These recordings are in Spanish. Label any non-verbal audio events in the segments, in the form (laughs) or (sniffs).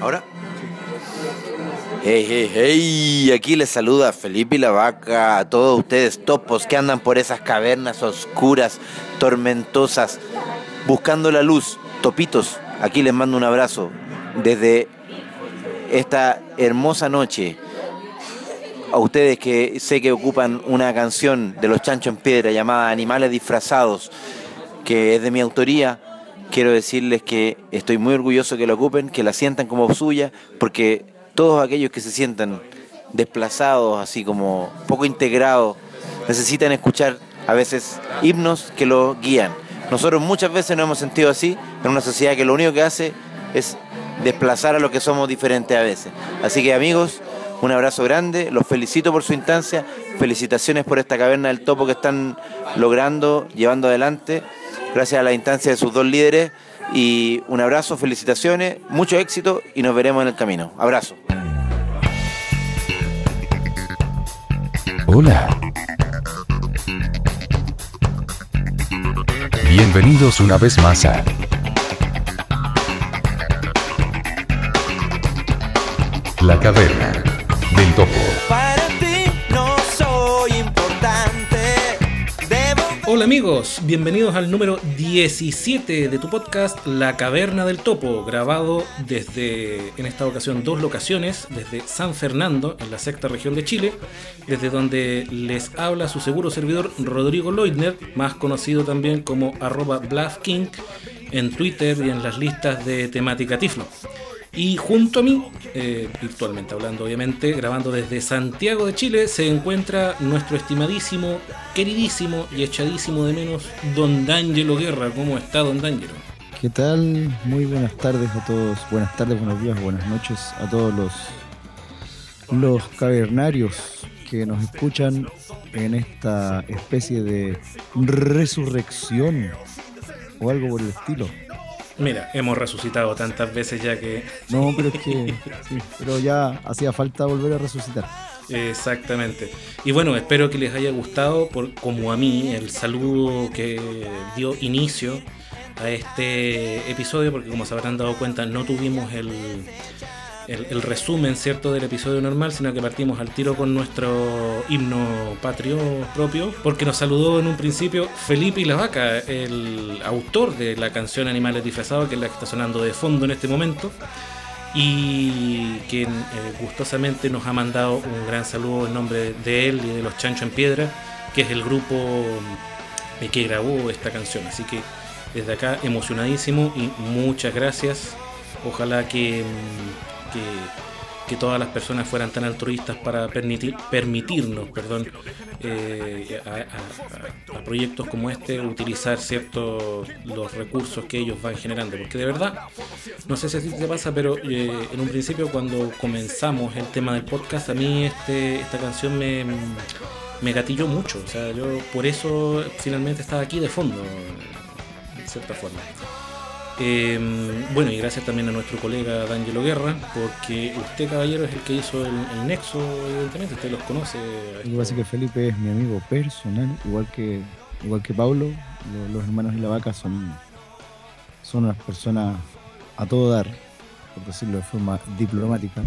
¿Ahora? Hey, hey, hey, aquí les saluda Felipe y la Vaca, a todos ustedes topos que andan por esas cavernas oscuras, tormentosas, buscando la luz, topitos, aquí les mando un abrazo desde esta hermosa noche. A ustedes que sé que ocupan una canción de los Chanchos en Piedra llamada Animales Disfrazados, que es de mi autoría, quiero decirles que estoy muy orgulloso que la ocupen, que la sientan como suya, porque todos aquellos que se sientan desplazados, así como poco integrados, necesitan escuchar a veces himnos que lo guían. Nosotros muchas veces nos hemos sentido así en una sociedad que lo único que hace es desplazar a los que somos diferentes a veces. Así que amigos, un abrazo grande, los felicito por su instancia, felicitaciones por esta caverna del topo que están logrando, llevando adelante, gracias a la instancia de sus dos líderes. Y un abrazo, felicitaciones, mucho éxito y nos veremos en el camino. Abrazo. Hola. Bienvenidos una vez más a La Caverna del Topo. Hola amigos, bienvenidos al número 17 de tu podcast La Caverna del Topo, grabado desde, en esta ocasión, dos locaciones, desde San Fernando, en la sexta región de Chile, desde donde les habla su seguro servidor Rodrigo Leutner, más conocido también como arroba BluffKing en Twitter y en las listas de temática Tiflo. Y junto a mí, eh, virtualmente hablando obviamente, grabando desde Santiago de Chile, se encuentra nuestro estimadísimo, queridísimo y echadísimo de menos Don D'Angelo Guerra. ¿Cómo está Don D'Angelo? ¿Qué tal? Muy buenas tardes a todos. Buenas tardes, buenos días, buenas noches a todos los, los cavernarios que nos escuchan en esta especie de resurrección o algo por el estilo. Mira, hemos resucitado tantas veces ya que... No, pero es que sí, pero ya hacía falta volver a resucitar. Exactamente. Y bueno, espero que les haya gustado, por, como a mí, el saludo que dio inicio a este episodio, porque como se habrán dado cuenta, no tuvimos el, el, resumen cierto del episodio normal, sino que partimos al tiro con nuestro himno patrio propio, porque nos saludó en un principio Felipe y la Vaca, el autor de la canción Animales Disfrazados, que es la que está sonando de fondo en este momento y quien eh, gustosamente nos ha mandado un gran saludo en nombre de él y de los Chancho en Piedra, que es el grupo eh, que grabó esta canción. Así que desde acá emocionadísimo y muchas gracias. Ojalá que, mm, que, todas las personas fueran tan altruistas para permitir, permitirnos perdón, eh, a, proyectos como este utilizar ciertos los recursos que ellos van generando. Porque de verdad, no sé si te pasa, pero eh, en un principio cuando comenzamos el tema del podcast, a mí este, esta canción me, me gatilló mucho. O sea, yo por eso finalmente estaba aquí de fondo, en cierta forma. Eh, bueno, y gracias también a nuestro colega D'Angelo Guerra, porque usted, caballero, es el que hizo el, nexo, evidentemente, usted los conoce. Lo que pasa es que Felipe es mi amigo personal, igual que igual que Pablo. Lo- Los, hermanos y la vaca son, son unas personas a todo dar, por decirlo de forma diplomática.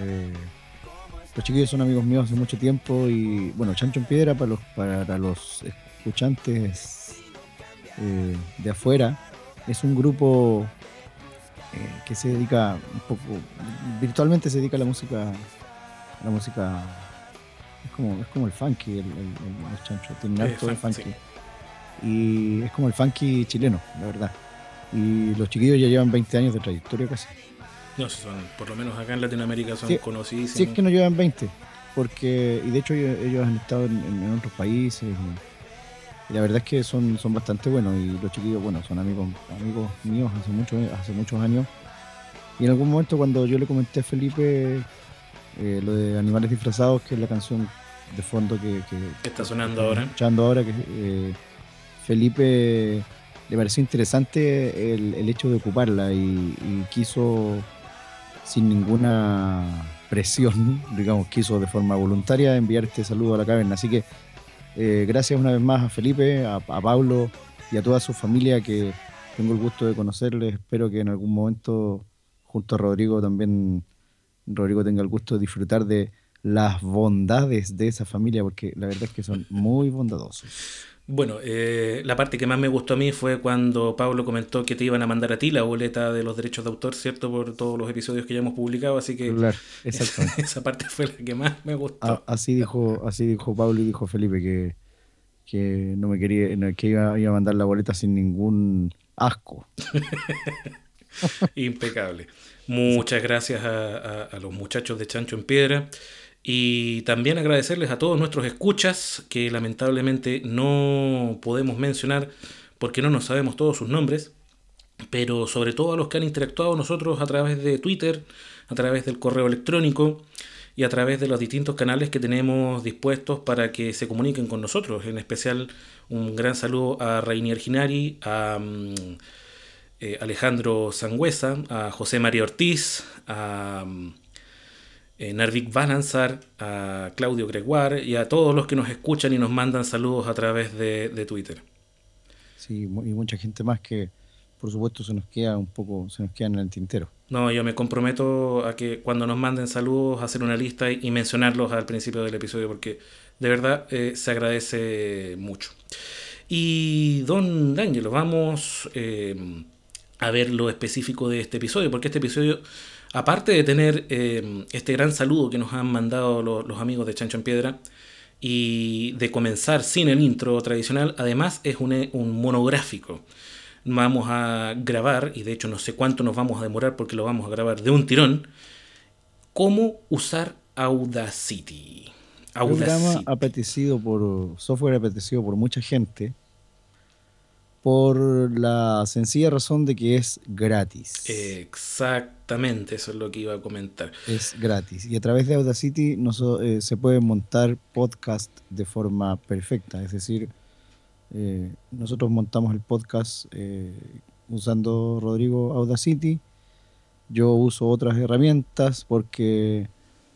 Eh, los chiquillos son amigos míos hace mucho tiempo y, bueno, Chancho en Piedra para los, para los escuchantes eh, de afuera es un grupo eh, que se dedica un poco, virtualmente se dedica a la música, a la música es como, es como el funky, el, el- el- tienen Eh, harto de funk, funky. Y es como el funky chileno, la verdad. Y los chiquillos ya llevan 20 años de trayectoria casi. No, son, por lo menos acá en Latinoamérica son Sí, conocidísimos. Si es que no llevan 20, porque, y de hecho ellos, ellos han estado en, en- en otros países. Y, y la verdad es que son, son bastante buenos. Y los chiquillos, bueno, son amigos, amigos míos hace, mucho, hace muchos años. Y en algún momento cuando yo le comenté a Felipe eh, lo de Animales Disfrazados, que es la canción de fondo que, que- que está sonando ahora. escuchando ahora, que eh, Felipe le pareció interesante el, el hecho de ocuparla y, y quiso, sin ninguna presión, (laughs) digamos, quiso de forma voluntaria enviar este saludo a la caverna. Así que eh, gracias una vez más a Felipe, a, a Pablo y a toda su familia que tengo el gusto de conocerles. Espero que en algún momento junto a Rodrigo también, Rodrigo tenga el gusto de disfrutar de las bondades de esa familia, porque la verdad es que son muy bondadosos. Bueno, eh, la parte que más me gustó a mí fue cuando Pablo comentó que te iban a mandar a ti la boleta de los derechos de autor, ¿cierto? Por todos los episodios que ya hemos publicado, así que Claro, (laughs) exactamente. esa parte fue la que más me gustó. A- así dijo, así dijo Pablo y dijo Felipe que, que no me quería, que iba, iba a mandar la boleta sin ningún asco. (laughs) Impecable. Muchas gracias a, a- a los muchachos de Chancho en Piedra. Y también agradecerles a todos nuestros escuchas, que lamentablemente no podemos mencionar porque no nos sabemos todos sus nombres, pero sobre todo a los que han interactuado nosotros a través de Twitter, a través del correo electrónico y a través de los distintos canales que tenemos dispuestos para que se comuniquen con nosotros. En especial un gran saludo a Rainier Ginari, a mm, eh, Alejandro Sangüesa, a José María Ortiz, a mm, eh, Narvik Balanzar, a Claudio Gregoire y a todos los que nos escuchan y nos mandan saludos a través de, de Twitter. Sí, y mucha gente más que, por supuesto, se nos queda un poco, se nos queda en el tintero. No, yo me comprometo a que cuando nos manden saludos, hacer una lista y, y mencionarlos al principio del episodio, porque de verdad eh, se agradece mucho. Y don D'Angelo, vamos eh, a ver lo específico de este episodio, porque este episodio, aparte de tener eh, este gran saludo que nos han mandado lo- los amigos de Chancho en Piedra, y de comenzar sin el intro tradicional, además es un, e- un monográfico. Vamos a grabar, y de hecho no sé cuánto nos vamos a demorar porque lo vamos a grabar de un tirón, cómo usar Audacity. Programa Audacity. apetecido por, software apetecido por mucha gente, por la sencilla razón de que es gratis. Exactamente, eso es lo que iba a comentar. Es gratis. Y a través de Audacity eh, se puede montar podcast de forma perfecta. Es decir, eh, nosotros montamos el podcast eh, usando Rodrigo Audacity. Yo uso otras herramientas porque,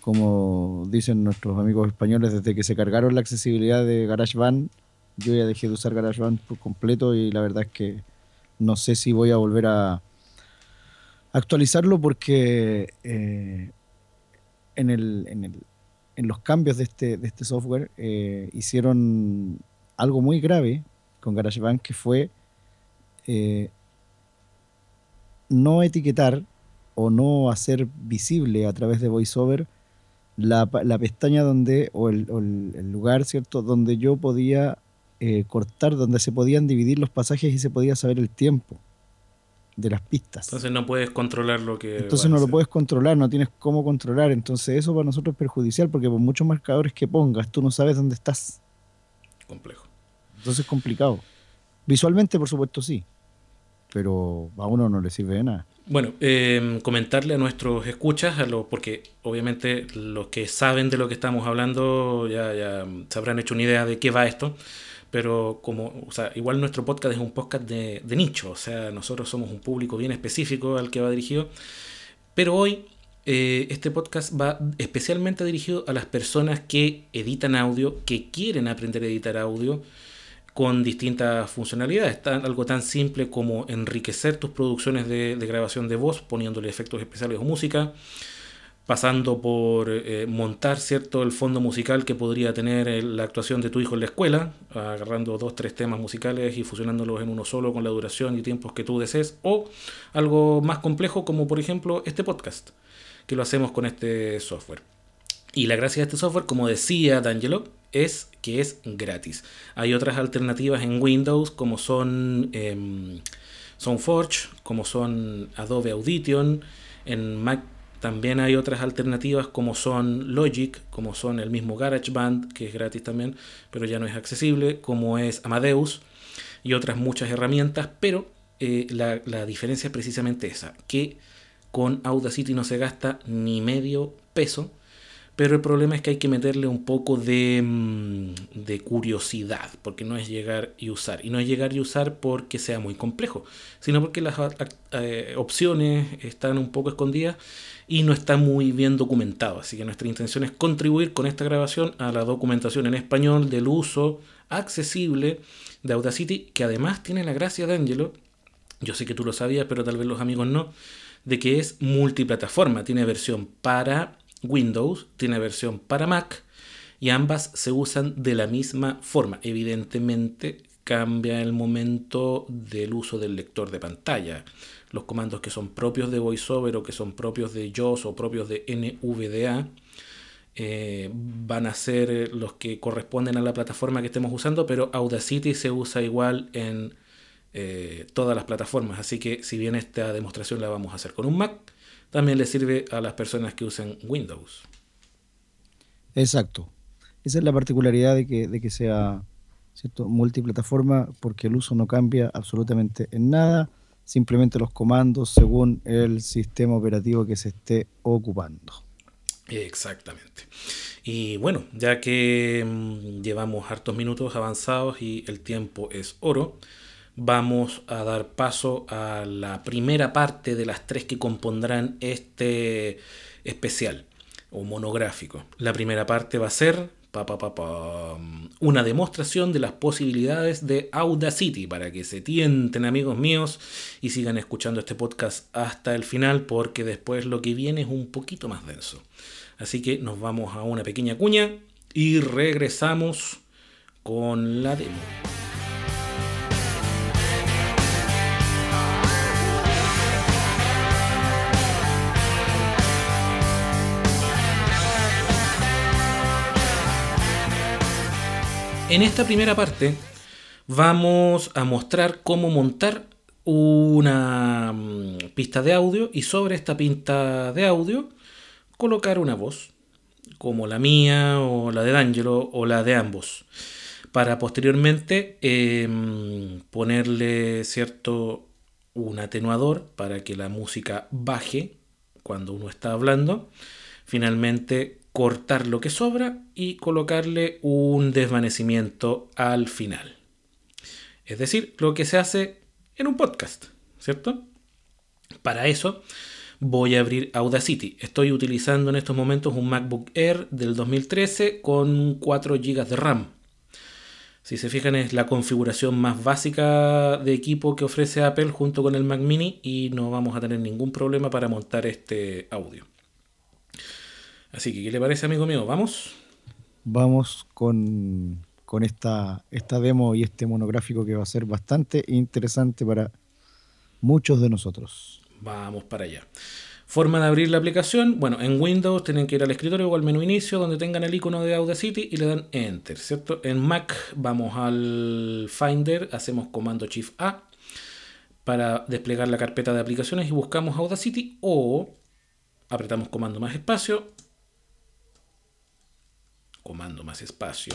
como dicen nuestros amigos españoles, desde que se cargaron la accesibilidad de GarageBand, yo ya dejé de usar GarageBand por completo y la verdad es que no sé si voy a volver a actualizarlo porque eh, en, el, en, el- en los cambios de este, de este software eh, hicieron algo muy grave con GarageBand que fue eh, no etiquetar o no hacer visible a través de VoiceOver la, la pestaña donde, o el, o el lugar, ¿cierto?, donde yo podía eh, cortar, donde se podían dividir los pasajes y se podía saber el tiempo de las pistas. Entonces no puedes controlar lo que... Entonces no lo puedes controlar, no tienes cómo controlar. Entonces eso para nosotros es perjudicial porque por muchos marcadores que pongas, tú no sabes dónde estás. Complejo. Entonces es complicado. Visualmente, por supuesto, sí. Pero a uno no le sirve de nada. Bueno, eh, comentarle a nuestros escuchas, a los, porque obviamente los que saben de lo que estamos hablando ya, ya se habrán hecho una idea de qué va esto, pero como, o sea, igual nuestro podcast es un podcast de, de nicho, o sea, nosotros somos un público bien específico al que va dirigido, pero hoy eh, este podcast va especialmente dirigido a las personas que editan audio, que quieren aprender a editar audio, con distintas funcionalidades. Tan- algo tan simple como enriquecer tus producciones de, de grabación de voz poniéndole efectos especiales o música, pasando por eh, montar cierto el fondo musical que podría tener eh, la actuación de tu hijo en la escuela, agarrando dos, tres temas musicales y fusionándolos en uno solo con la duración y tiempos que tú desees, o algo más complejo como por ejemplo este podcast, que lo hacemos con este software. Y la gracia de este software, como decía D'Angelo, es que es gratis. Hay otras alternativas en Windows como son em, SoundForge, como son Adobe Audition. En Mac también hay otras alternativas como son Logic, como son el mismo GarageBand, que es gratis también, pero ya no es accesible, como es Amadeus y otras muchas herramientas, pero eh, la, la diferencia es precisamente esa, que con Audacity no se gasta ni medio peso, pero el problema es que hay que meterle un poco de, mm, de curiosidad, porque no es llegar y usar. Y no es llegar y usar porque sea muy complejo, sino porque las a- eh, opciones están un poco escondidas y no está muy bien documentado. Así que nuestra intención es contribuir con esta grabación a la documentación en español del uso accesible de Audacity, que además tiene la gracia de Angelo, yo sé que tú lo sabías, pero tal vez los amigos no, de que es multiplataforma. Tiene versión para Windows, tiene versión para Mac y ambas se usan de la misma forma. Evidentemente cambia el momento del uso del lector de pantalla. Los comandos que son propios de VoiceOver o que son propios de JOS o propios de NVDA eh, van a ser los que corresponden a la plataforma que estemos usando, pero Audacity se usa igual en eh, todas las plataformas. Así que si bien esta demostración la vamos a hacer con un Mac, también le sirve a las personas que usen Windows. Exacto. Esa es la particularidad de que, de que sea ¿cierto? multiplataforma, porque el uso no cambia absolutamente en nada, simplemente los comandos según el sistema operativo que se esté ocupando. Exactamente. Y bueno, ya que mm, llevamos hartos minutos avanzados y el tiempo es oro, vamos a dar paso a la primera parte de las tres que compondrán este especial o monográfico. La primera parte va a ser pa, pa, pa, una demostración de las posibilidades de Audacity para que se tienten amigos míos y sigan escuchando este podcast hasta el final porque después lo que viene es un poquito más denso. Así que nos vamos a una pequeña cuña y regresamos con la demo. En esta primera parte vamos a mostrar cómo montar una mm, pista de audio y sobre esta pista de audio colocar una voz, como la mía o la de D'Angelo o la de ambos, para posteriormente em, ponerle cierto un atenuador para que la música baje cuando uno está hablando. Finalmente cortar lo que sobra y colocarle un desvanecimiento al final. Es decir, lo que se hace en un podcast, ¿cierto? Para eso voy a abrir Audacity. Estoy utilizando en estos momentos un MacBook Air del 2013 con 4 GB de RAM. Si se fijan es la configuración más básica de equipo que ofrece Apple junto con el Mac mini y no vamos a tener ningún problema para montar este audio. Así que, ¿qué le parece, amigo mío? ¿Vamos? Vamos con, con esta, esta demo y este monográfico que va a ser bastante interesante para muchos de nosotros. Vamos para allá. Forma de abrir la aplicación. Bueno, en Windows tienen que ir al escritorio o al menú inicio donde tengan el icono de Audacity y le dan Enter, ¿cierto? En Mac vamos al Finder, hacemos comando Shift A para desplegar la carpeta de aplicaciones y buscamos Audacity o apretamos comando más espacio comando más espacio.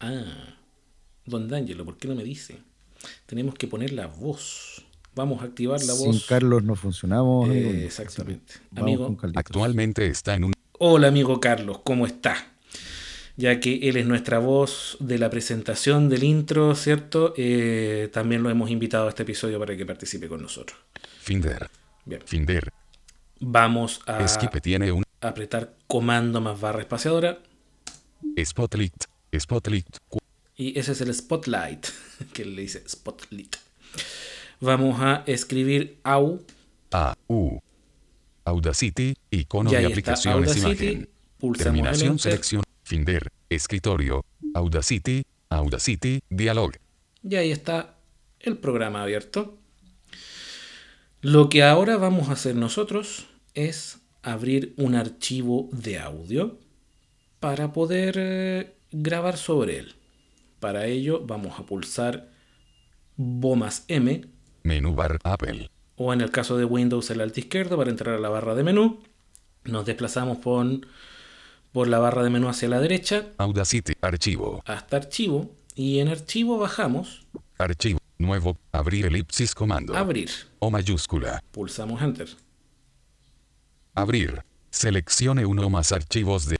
Ah, don D'Angelo, ¿por qué no me dice? Tenemos que poner la voz. Vamos a activar la voz. Sin Carlos no funcionamos. amigo. Eh, exactamente. Amigo. Actualmente está en un hola amigo Carlos, ¿cómo está? Ya que él es nuestra voz de la presentación del intro, ¿cierto? Eh, también lo hemos invitado a este episodio para que participe con nosotros. Finder. Bien, Finder. vamos a Esquipe tiene un apretar comando más barra espaciadora. Spotlight. Spotlight. Y ese es el spotlight, (laughs) que le dice spotlight. Vamos a escribir AU. A. U. Audacity. Icono de aplicaciones Audacity. imagen. Terminación enter. selección. Finder. Escritorio. Audacity. Audacity. Dialog. Y ahí está el programa abierto. Lo que ahora vamos a hacer nosotros es abrir un archivo de audio para poder eh, grabar sobre él. Para ello vamos a pulsar Bo más M Menú bar Apple. o en el caso de Windows el alt izquierdo para entrar a la barra de menú. Nos desplazamos por, por la barra de menú hacia la derecha Audacity. Archivo. hasta archivo y en archivo bajamos Archivo. Nuevo. Abrir elipsis comando. abrir. O mayúscula. Pulsamos enter. Abrir. Seleccione uno o más archivos de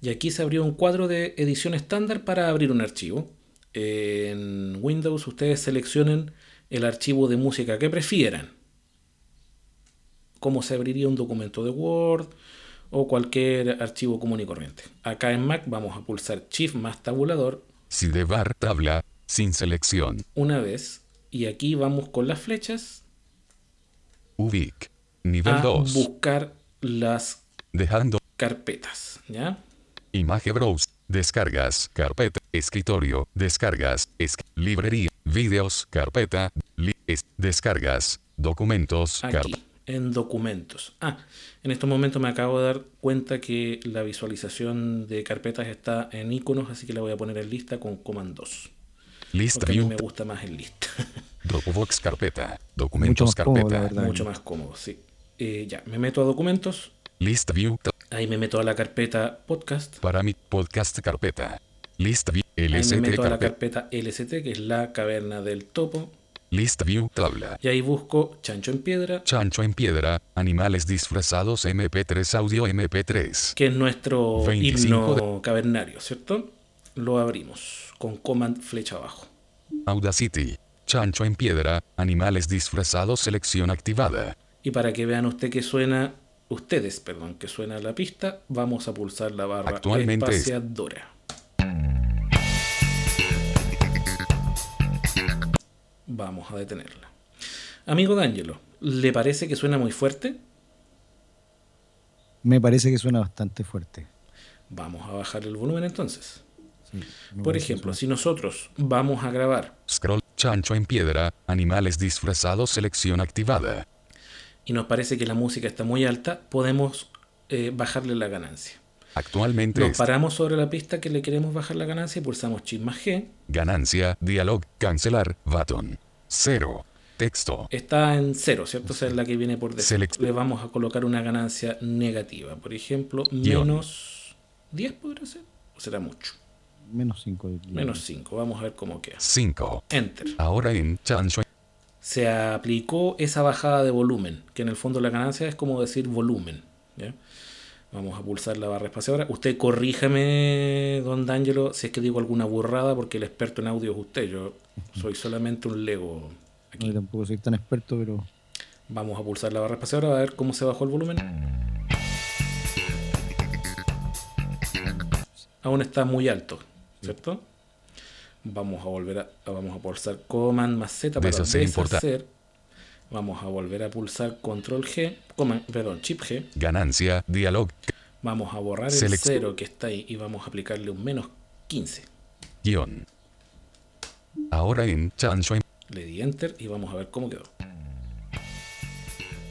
Y aquí se abrió un cuadro de edición estándar para abrir un archivo. En Windows ustedes seleccionen el archivo de música que prefieran. Como se abriría un documento de Word o cualquier archivo común y corriente. Acá en Mac vamos a pulsar Shift más tabulador si de bar tabla. Sin selección. una vez. Y aquí vamos con las flechas Ubic. Nivel a 2. buscar las Dejando. carpetas, ¿ya? Imagen browse. Descargas. Carpeta. Escritorio. Descargas. es- librería. Videos. Carpeta. li- es- descargas. Documentos. Aquí, carpeta. en documentos. Ah, en estos momentos me acabo de dar cuenta que la visualización de carpetas está en iconos, así que la voy a poner en lista con Command 2. List Porque a mí view. me gusta más en lista. (laughs) Dropbox carpeta. Documentos más cómodo, la carpeta. verdad. Mucho más cómodo, sí. Eh, ya, me meto a documentos. List view. Ahí me meto a la carpeta podcast. Para mi podcast carpeta. List view. Ahí me LST meto a la carpeta. LST, que es la caverna del topo. List view tabla. Y ahí busco chancho en piedra, Chancho en piedra. Animales disfrazados MP3 audio MP3. que es nuestro 25 himno cavernario, ¿cierto? Lo abrimos con command flecha abajo. Audacity. Chancho en piedra. Animales disfrazados selección activada. Y para que vean usted que suena, ustedes, perdón, que suena la pista, vamos a pulsar la barra Actualmente es- espaciadora. Vamos a detenerla. Amigo D'Angelo, ¿le parece que suena muy fuerte? Me parece que suena bastante fuerte. Vamos a bajar el volumen entonces. Sí, Por ejemplo, si nosotros vamos a grabar Scroll. Chancho en piedra. Animales disfrazados selección activada. Y nos parece que la música está muy alta, podemos eh, bajarle la ganancia. Actualmente Nos es paramos sobre la pista que le queremos bajar la ganancia y pulsamos Shift más G. ganancia. Dialog. Cancelar. Button. 0. Texto. Está en cero, ¿cierto? Esa es la que viene por defecto. Select- Le vamos a colocar una ganancia negativa. Por ejemplo, Guión. menos 10 podría ser. ¿O será mucho? Menos 5. Menos 5. Vamos a ver cómo queda. 5. Enter. Ahora en Chancho. Se aplicó esa bajada de volumen, que en el fondo la ganancia es como decir volumen. ¿ya? Vamos a pulsar la barra espaciadora. Usted corríjame, don D'Angelo, si es que digo alguna burrada, porque el experto en audio es usted. Yo soy solamente un Lego aquí. No, yo tampoco soy tan experto, pero Vamos a pulsar la barra espaciadora a ver cómo se bajó el volumen. Aún está muy alto, ¿cierto? Vamos a volver a, vamos a pulsar Command más Z para Deshacer, deshacer. Vamos a volver a pulsar Control G, Command, perdón, Chip G. Ganancia. Dialog. Vamos a borrar el Select- 0 que está ahí y vamos a aplicarle un menos 15. Guión. Ahora en Chancho en Le di Enter y vamos a ver cómo quedó.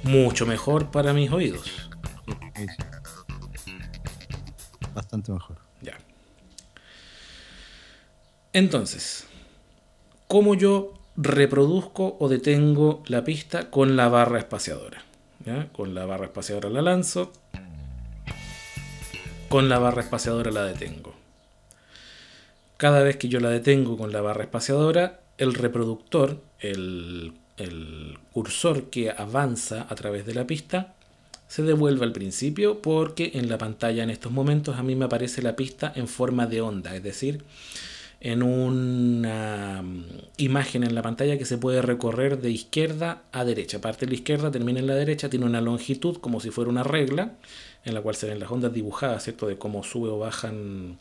Mucho mejor para mis oídos. bastante mejor. Entonces, ¿cómo yo reproduzco o detengo la pista con la barra espaciadora? Con la barra espaciadora la lanzo. Con la barra espaciadora la detengo. Cada vez que yo la detengo con la barra espaciadora, el reproductor, el cursor que avanza a través de la pista, se devuelve al principio porque en la pantalla en estos momentos a mí me aparece la pista en forma de onda, es decir, en una mm, imagen en la pantalla que se puede recorrer de izquierda a derecha. Parte de la izquierda, termina en la derecha, tiene una longitud como si fuera una regla en la cual se ven las ondas dibujadas, ¿cierto? De cómo sube o bajan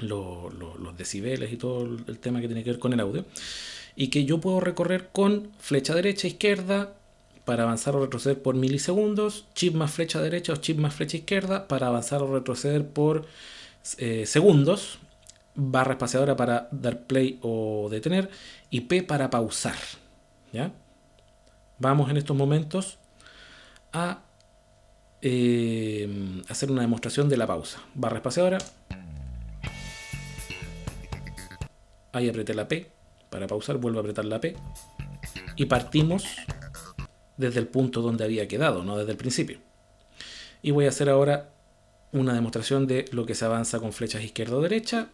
lo- lo- los decibeles y todo el tema que tiene que ver con el audio. Y que yo puedo recorrer con flecha derecha, izquierda, para avanzar o retroceder por milisegundos, chip más flecha derecha o chip más flecha izquierda para avanzar o retroceder por eh, segundos, barra espaciadora para dar play o detener y P para pausar. ¿ya? Vamos en estos momentos a eh, hacer una demostración de la pausa. Barra espaciadora. Ahí apreté la P para pausar, vuelvo a apretar la P y partimos desde el punto donde había quedado, no desde el principio. Y voy a hacer ahora una demostración de lo que se avanza con flechas izquierda o derecha,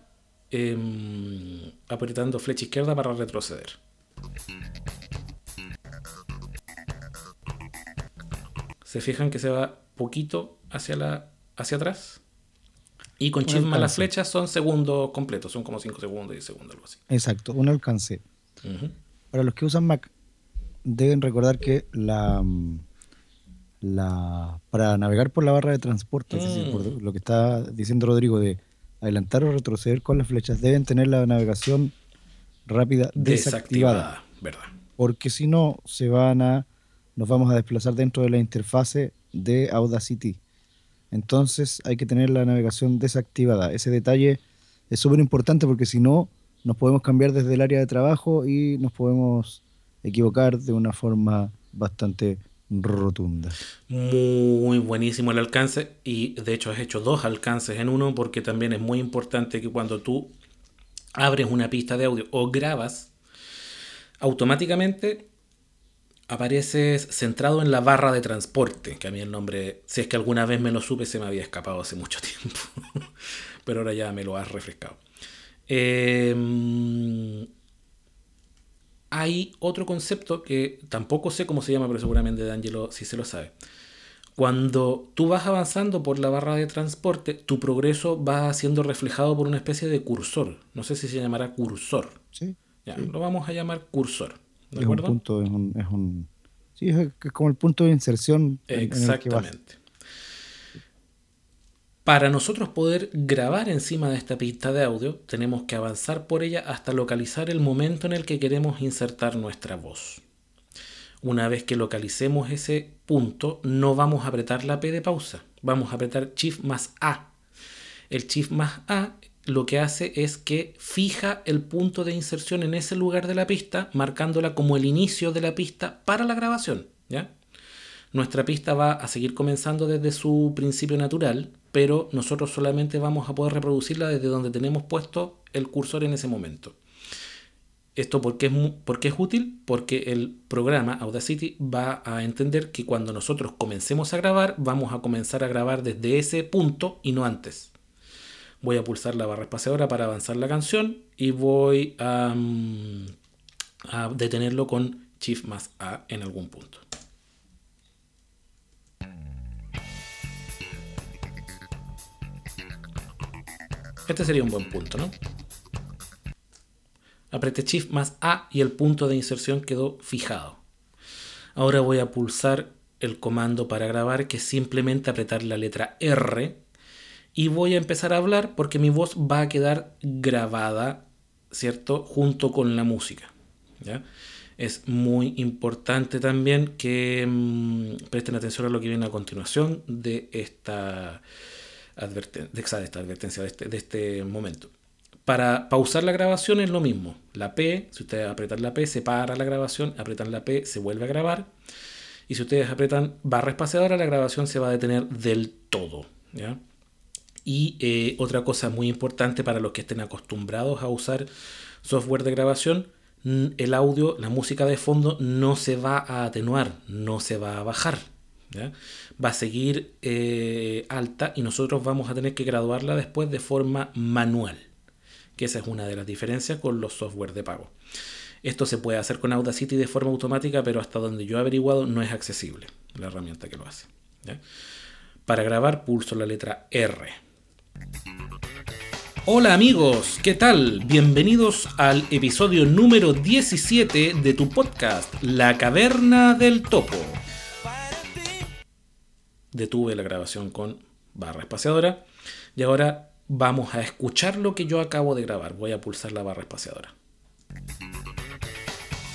em, apretando flecha izquierda para retroceder. Se fijan que se va poquito hacia, la, hacia atrás. Y con más las flechas son segundos completos, son como 5 segundos, 10 segundos, algo así. Exacto, un alcance. Para los que usan Mac, deben recordar que la, mm, la para navegar por la barra de transporte, es decir, por Mm. lo que está diciendo Rodrigo de adelantar o retroceder con las flechas, deben tener la navegación rápida desactivada, Desactivada, ¿verdad? porque si no se van a nos vamos a desplazar dentro de la interfase de Audacity. Entonces hay que tener la navegación desactivada. Ese detalle es súper importante porque si no, nos podemos cambiar desde el área de trabajo y nos podemos equivocar de una forma bastante rotunda. Muy buenísimo el alcance y de hecho has hecho dos alcances en uno porque también es muy importante que cuando tú abres una pista de audio o grabas, automáticamente apareces centrado en la barra de transporte, que a mí el nombre, si es que alguna vez me lo supe, se me había escapado hace mucho (laughs) tiempo, pero ahora ya me lo has refrescado. Em, hay otro concepto que tampoco sé cómo se llama, pero seguramente D'Angelo sí se lo sabe. Cuando tú vas avanzando por la barra de transporte, tu progreso va siendo reflejado por una especie de cursor. No sé si se llamará cursor. Sí. Ya, Lo vamos a llamar cursor. ¿De Es un acuerdo? punto, es un, es un- sí, es como el punto de inserción en- en el que vas. Para nosotros poder grabar encima de esta pista de audio, tenemos que avanzar por ella hasta localizar el momento en el que queremos insertar nuestra voz. Una vez que localicemos ese punto, no vamos a apretar la P de pausa, vamos a apretar Shift más A. El Shift más A lo que hace es que fija el punto de inserción en ese lugar de la pista, marcándola como el inicio de la pista para la grabación. ¿ya? Nuestra pista va a seguir comenzando desde su principio natural, pero nosotros solamente vamos a poder reproducirla desde donde tenemos puesto el cursor en ese momento. ¿Esto por qué, es, es útil? Porque el programa Audacity va a entender que cuando nosotros comencemos a grabar, vamos a comenzar a grabar desde ese punto y no antes. Voy a pulsar la barra espaciadora para avanzar la canción y voy a, mm, a detenerlo con Shift más A en algún punto. Este sería un buen punto, ¿no? Apreté Shift más A y el punto de inserción quedó fijado. Ahora voy a pulsar el comando para grabar, que es simplemente apretar la letra R. Y voy a empezar a hablar porque mi voz va a quedar grabada, ¿cierto? Junto con la música. Es muy importante también que mm, presten atención a lo que viene a continuación de esta, de esta- advertencia, de este, de este momento. Para pausar la grabación es lo mismo. La P, si ustedes apretan la P, se para la grabación, apretan la P, se vuelve a grabar. Y si ustedes apretan barra espaciadora, la grabación se va a detener del todo. ¿ya? Y eh, otra cosa muy importante para los que estén acostumbrados a usar software de grabación, el audio, la música de fondo no se va a atenuar, no se va a bajar. Va a seguir eh, alta y nosotros vamos a tener que graduarla después de forma manual. Que esa es una de las diferencias con los software de pago. Esto se puede hacer con Audacity de forma automática, pero hasta donde yo he averiguado no es accesible la herramienta que lo hace. Para grabar pulso la letra R. Hola amigos, ¿qué tal? Bienvenidos al episodio número 17 de tu podcast, La Caverna del Topo. Detuve la grabación con barra espaciadora y ahora vamos a escuchar lo que yo acabo de grabar. Voy a pulsar la barra espaciadora.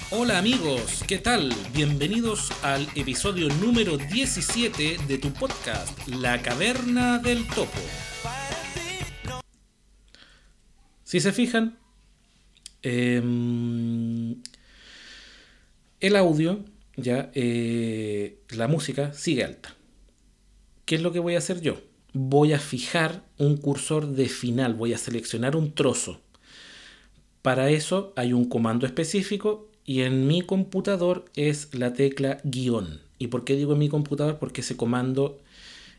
Hola amigos, ¿qué tal? Bienvenidos al episodio número 17 de tu podcast, La Caverna del Topo. Si se fijan, em, el audio, ya, eh, la música sigue alta. ¿Qué es lo que voy a hacer yo? Voy a fijar un cursor de final, voy a seleccionar un trozo. Para eso hay un comando específico y en mi computador es la tecla guion. ¿Y por qué digo en mi computador? Porque ese comando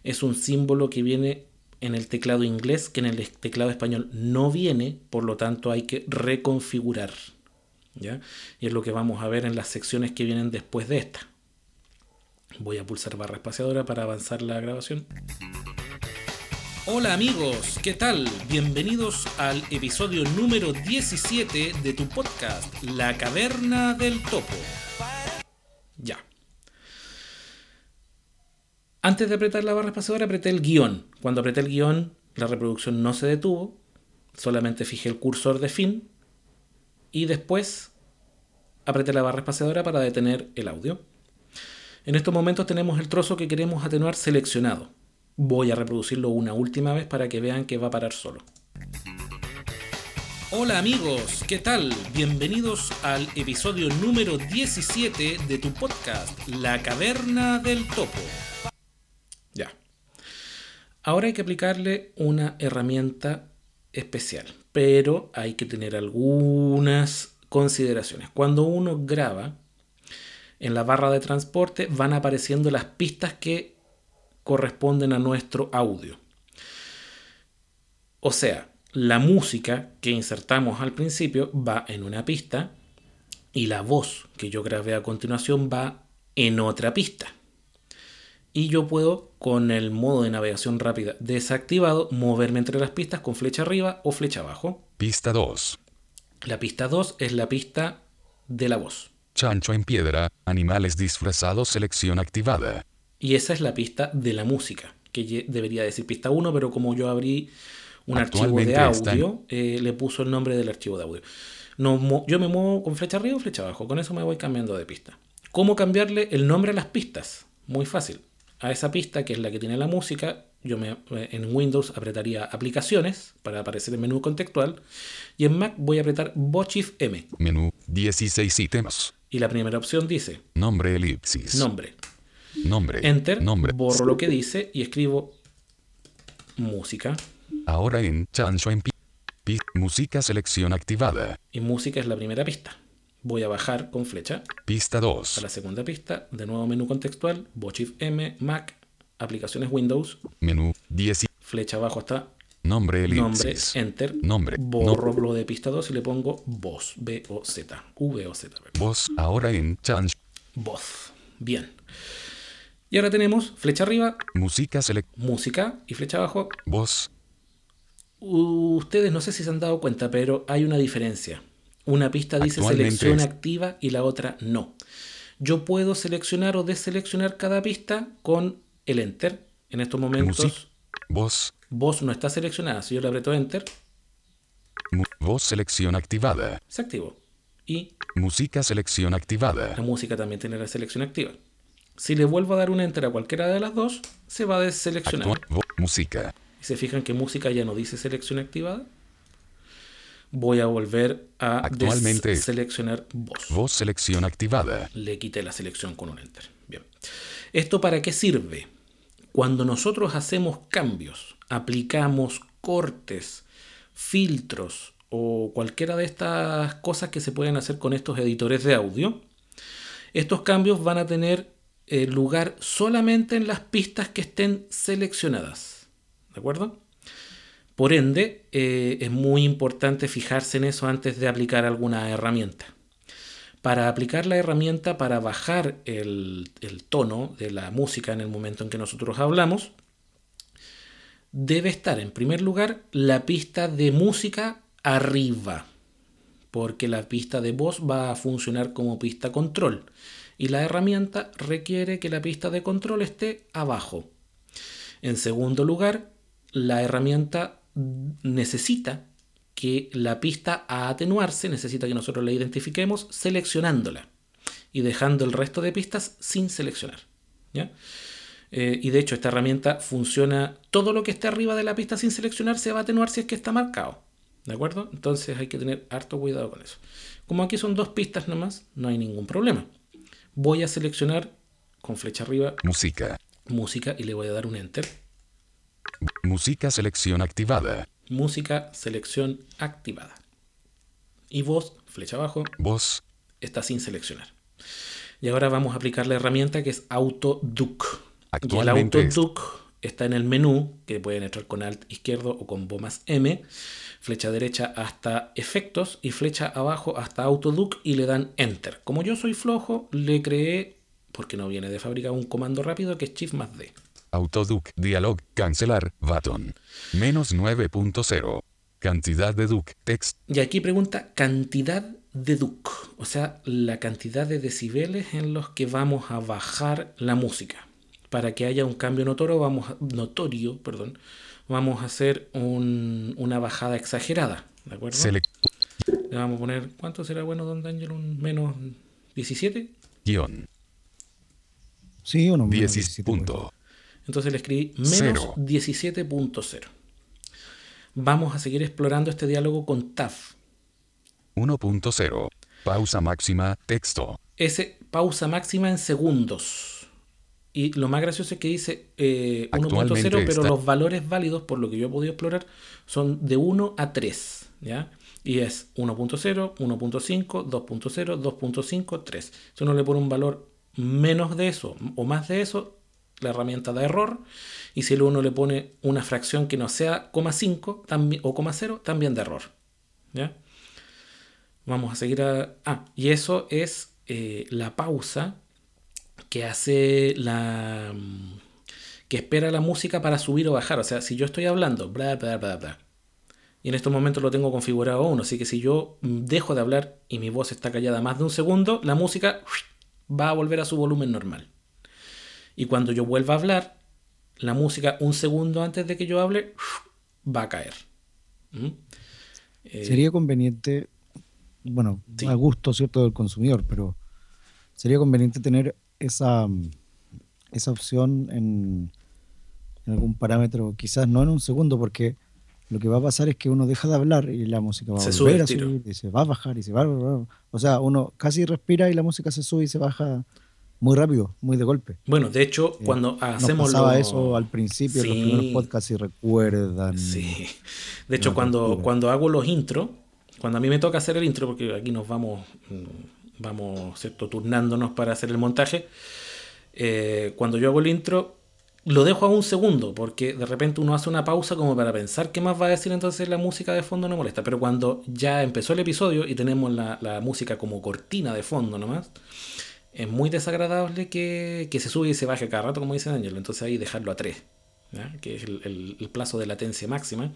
es un símbolo que viene en el teclado inglés, que en el teclado español no viene, por lo tanto hay que reconfigurar. ¿ya? Y es lo que vamos a ver en las secciones que vienen después de esta. Voy a pulsar barra espaciadora para avanzar la grabación. Hola amigos, ¿qué tal? Bienvenidos al episodio número 17 de tu podcast, La Caverna del Topo. Ya. Antes de apretar la barra espaciadora apreté el guion. Cuando apreté el guion, la reproducción no se detuvo, solamente fijé el cursor de fin y después apreté la barra espaciadora para detener el audio. En estos momentos tenemos el trozo que queremos atenuar seleccionado. Voy a reproducirlo una última vez para que vean que va a parar solo. Hola amigos, ¿qué tal? Bienvenidos al episodio número 17 de tu podcast, La Caverna del Topo. Ya. Ahora hay que aplicarle una herramienta especial, pero hay que tener algunas consideraciones. Cuando uno graba, en la barra de transporte van apareciendo las pistas que corresponden a nuestro audio. O sea, la música que insertamos al principio va en una pista y la voz que yo grabé a continuación va en otra pista. Y yo puedo, con el modo de navegación rápida desactivado, moverme entre las pistas con flecha arriba o flecha abajo. Pista 2. La pista 2 es la pista de la voz. Chancho en piedra, animales disfrazados, selección activada. Y esa es la pista de la música, que debería decir pista 1, pero como yo abrí un archivo de audio, eh, le puso el nombre del archivo de audio. No yo me muevo con flecha arriba o flecha abajo, con eso me voy cambiando de pista. ¿Cómo cambiarle el nombre a las pistas? Muy fácil. A esa pista, que es la que tiene la música, yo me, en Windows apretaría aplicaciones para aparecer el menú contextual y en Mac voy a apretar Shift M. Menú, 16 ítems. Y la primera opción dice Nombre elipsis. nombre. Nombre. Enter, Nombre. borro lo que dice y escribo música. Ahora en Chancho en Música selección activada. Y música es la primera pista. Voy a bajar con flecha Pista a 2. la segunda pista. De nuevo menú contextual. Shift M, Mac, aplicaciones Windows. Menú, 10 Flecha abajo hasta Nombre nombre, elipsis. enter. Nombre. Borro lo de pista 2 y le pongo voz. B-O-Z. V-O-Z. Voz. Ahora en Chancho. Voz. Bien. Y ahora tenemos flecha arriba, Música select. música y flecha abajo, Voz. Ustedes no sé si se han dado cuenta, pero hay una diferencia. Una pista dice selección es- activa y la otra no. Yo puedo seleccionar o deseleccionar cada pista con el enter. En estos momentos, Música. Voz. Voz no está seleccionada. Si yo le aprieto enter, voz selección activada. se activó. Y Música selección activada. la música también tiene la selección activa. Si le vuelvo a dar un enter a cualquiera de las dos, se va a deseleccionar. Actua- vo- música. Y se fijan que música ya no dice selección activada. Voy a volver a Actualmente- seleccionar voz. Voz selección activada. Le quité la selección con un enter. Bien. ¿Esto para qué sirve? Cuando nosotros hacemos cambios, aplicamos cortes, filtros o cualquiera de estas cosas que se pueden hacer con estos editores de audio, estos cambios van a tener eh, lugar solamente en las pistas que estén seleccionadas. ¿De acuerdo? Por ende, eh, es muy importante fijarse en eso antes de aplicar alguna herramienta. Para aplicar la herramienta para bajar el, el tono de la música en el momento en que nosotros hablamos, debe estar en primer lugar la pista de música arriba, porque la pista de voz va a funcionar como pista control y la herramienta requiere que la pista de control esté abajo. En segundo lugar, la herramienta necesita que la pista a atenuarse, necesita que nosotros la identifiquemos seleccionándola y dejando el resto de pistas sin seleccionar. ¿ya? Eh, y de hecho esta herramienta funciona, todo lo que esté arriba de la pista sin seleccionar se va a atenuar si es que está marcado. ¿De acuerdo? Entonces hay que tener harto cuidado con eso. Como aquí son dos pistas nomás, no hay ningún problema. Voy a seleccionar con flecha arriba Música. música y le voy a dar un enter. Música selección activada. Música, selección activada. Y voz, flecha abajo, Voz. está sin seleccionar. Y ahora vamos a aplicar la herramienta que es AutoDuck. Y el Actualmente AutoDuck está en el menú, que pueden entrar con Alt izquierdo o con Bo más M, flecha derecha hasta efectos y flecha abajo hasta AutoDuck y le dan Enter. Como yo soy flojo, le creé, porque no viene de fábrica, un comando rápido que es Shift más D. Autoduc. Dialog. Cancelar. Button. Menos 9.0. Cantidad de duc. Text. Y aquí pregunta cantidad de duc, o sea, la cantidad de decibeles en los que vamos a bajar la música. Para que haya un cambio notorio, vamos a, notorio, perdón, vamos a hacer un- una bajada exagerada, ¿de acuerdo? Select. Le vamos a poner, ¿cuánto será bueno, don Daniel? ¿Un menos 17? Guión. Sí, uno menos 10 17, punto. Entonces le escribí menos Cero. 17.0. Vamos a seguir explorando este diálogo con TAF. 1.0. Pausa máxima, texto. Ese pausa máxima en segundos. Y lo más gracioso es que dice eh, 1.0, Actualmente pero los valores válidos, por lo que yo he podido explorar, son de 1 a 3. ¿ya? Y es 1.0, 1.5, 2.0, 2.5, 3. Si uno le pone un valor menos de eso o más de eso, la herramienta da error. Y si uno le pone una fracción que no sea coma 5 también, o coma 0, también da error. ¿ya? Vamos a seguir a... Ah, y eso es eh, la pausa que hace la... mm, que espera la música para subir o bajar. O sea, si yo estoy hablando, bla, bla, bla, bla. Y en estos momentos lo tengo configurado a uno. Así que si yo mm, dejo de hablar y mi voz está callada más de un segundo, la música (sniffs) va a volver a su volumen normal. Y cuando yo vuelva a hablar, la música un segundo antes de que yo hable (sniffs) va a caer. ¿Mm? Eh, Sería conveniente, bueno, Sí. a gusto cierto del consumidor, pero sería conveniente tener esa, mm, esa opción en, en algún parámetro, quizás no en un segundo, porque lo que va a pasar es que uno deja de hablar y la música va a Se volver a subir y se va a bajar y se va a. O sea, uno casi respira y la música se sube y se baja muy rápido, muy de golpe. Bueno, de hecho, Eh, cuando Nos hacemos pasaba lo- eso al principio, en los Sí. primeros podcasts, si recuerdan. Sí. De hecho, cuando, cuando hago los intros, cuando a mí me toca hacer el intro, porque aquí nos vamos, mm, vamos ¿cierto? turnándonos para hacer el montaje, eh, cuando yo hago el intro, lo dejo a un segundo, porque de repente uno hace una pausa como para pensar qué más va a decir, entonces la música de fondo no molesta. Pero cuando ya empezó el episodio y tenemos la, música como cortina de fondo nomás, es muy desagradable que, que se sube y se baje cada rato, como dice Daniel. Entonces ahí dejarlo a 3, que es el plazo de latencia máxima.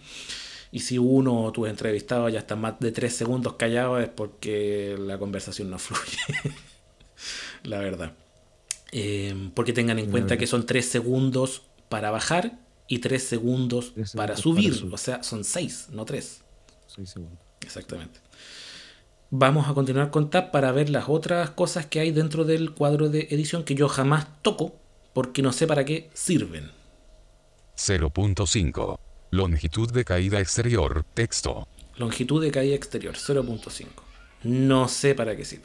Y si uno o tus entrevistados ya están más de 3 segundos callados es porque la conversación no fluye. (laughs) la verdad. Eh, porque tengan en La cuenta verdad. que son 3 segundos para bajar y 3 segundos Tres para segundos subir. para subir. O sea, son 6, no 3. Soy seguro. Exactamente. Vamos a continuar con Tab para ver las otras cosas que hay dentro del cuadro de edición que yo jamás toco porque no sé para qué sirven. 0.5. Longitud de caída exterior, texto. Longitud de caída exterior, 0.5. No sé para qué sirve.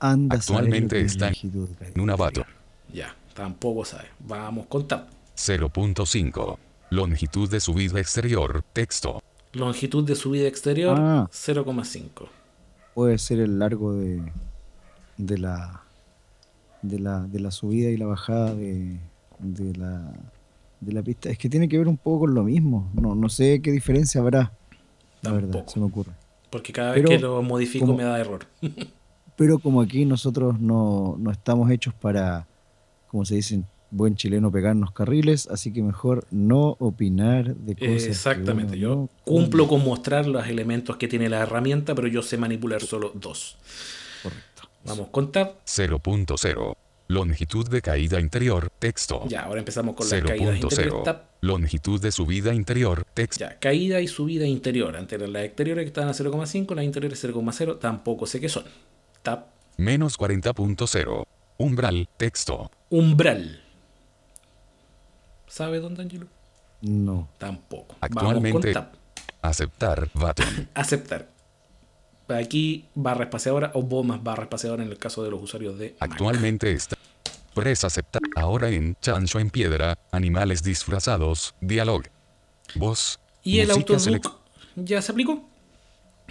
Anda Actualmente está. En un abato. Ya, tampoco sabe. Vamos con Tab. 0.5. Longitud de subida exterior, texto. Longitud de subida exterior, Ah. 0,5. Puede ser el largo de, de la de la de la subida y la bajada de, de la de la pista. Es que tiene que ver un poco con lo mismo. No, no sé qué diferencia habrá. La verdad, se me ocurre. Porque cada vez Pero, que lo modifico como- me da error. (laughs) Pero como aquí nosotros no, no estamos hechos para, como se dice en buen chileno, pegarnos carriles, así que mejor no opinar de cosas. que Exactamente. uno Yo no cumplo con mostrar los elementos que tiene la herramienta, pero yo sé manipular solo dos. Correcto. Vamos con Tab. 0.0. Longitud de caída interior, texto. Ya, ahora empezamos con interiores. 0.0. Tab. Longitud de subida interior, texto. Ya, caída y subida interior. Antes las exteriores que estaban a 0,5, las interiores 0,0. Tampoco sé qué son. Tab. Menos 40.0. Umbral, texto. Umbral. ¿Sabe, don D'Angelo? No. Tampoco. Actualmente- Vamos con Tab. Aceptar, button. (laughs) Aceptar. Aquí barra espaciadora o bombas barra espaciadora en el caso de los usuarios de Mac. Actualmente está. Press aceptar. Ahora en Chancho en piedra, animales disfrazados, dialog. Voz. Y el autobook ya se aplicó.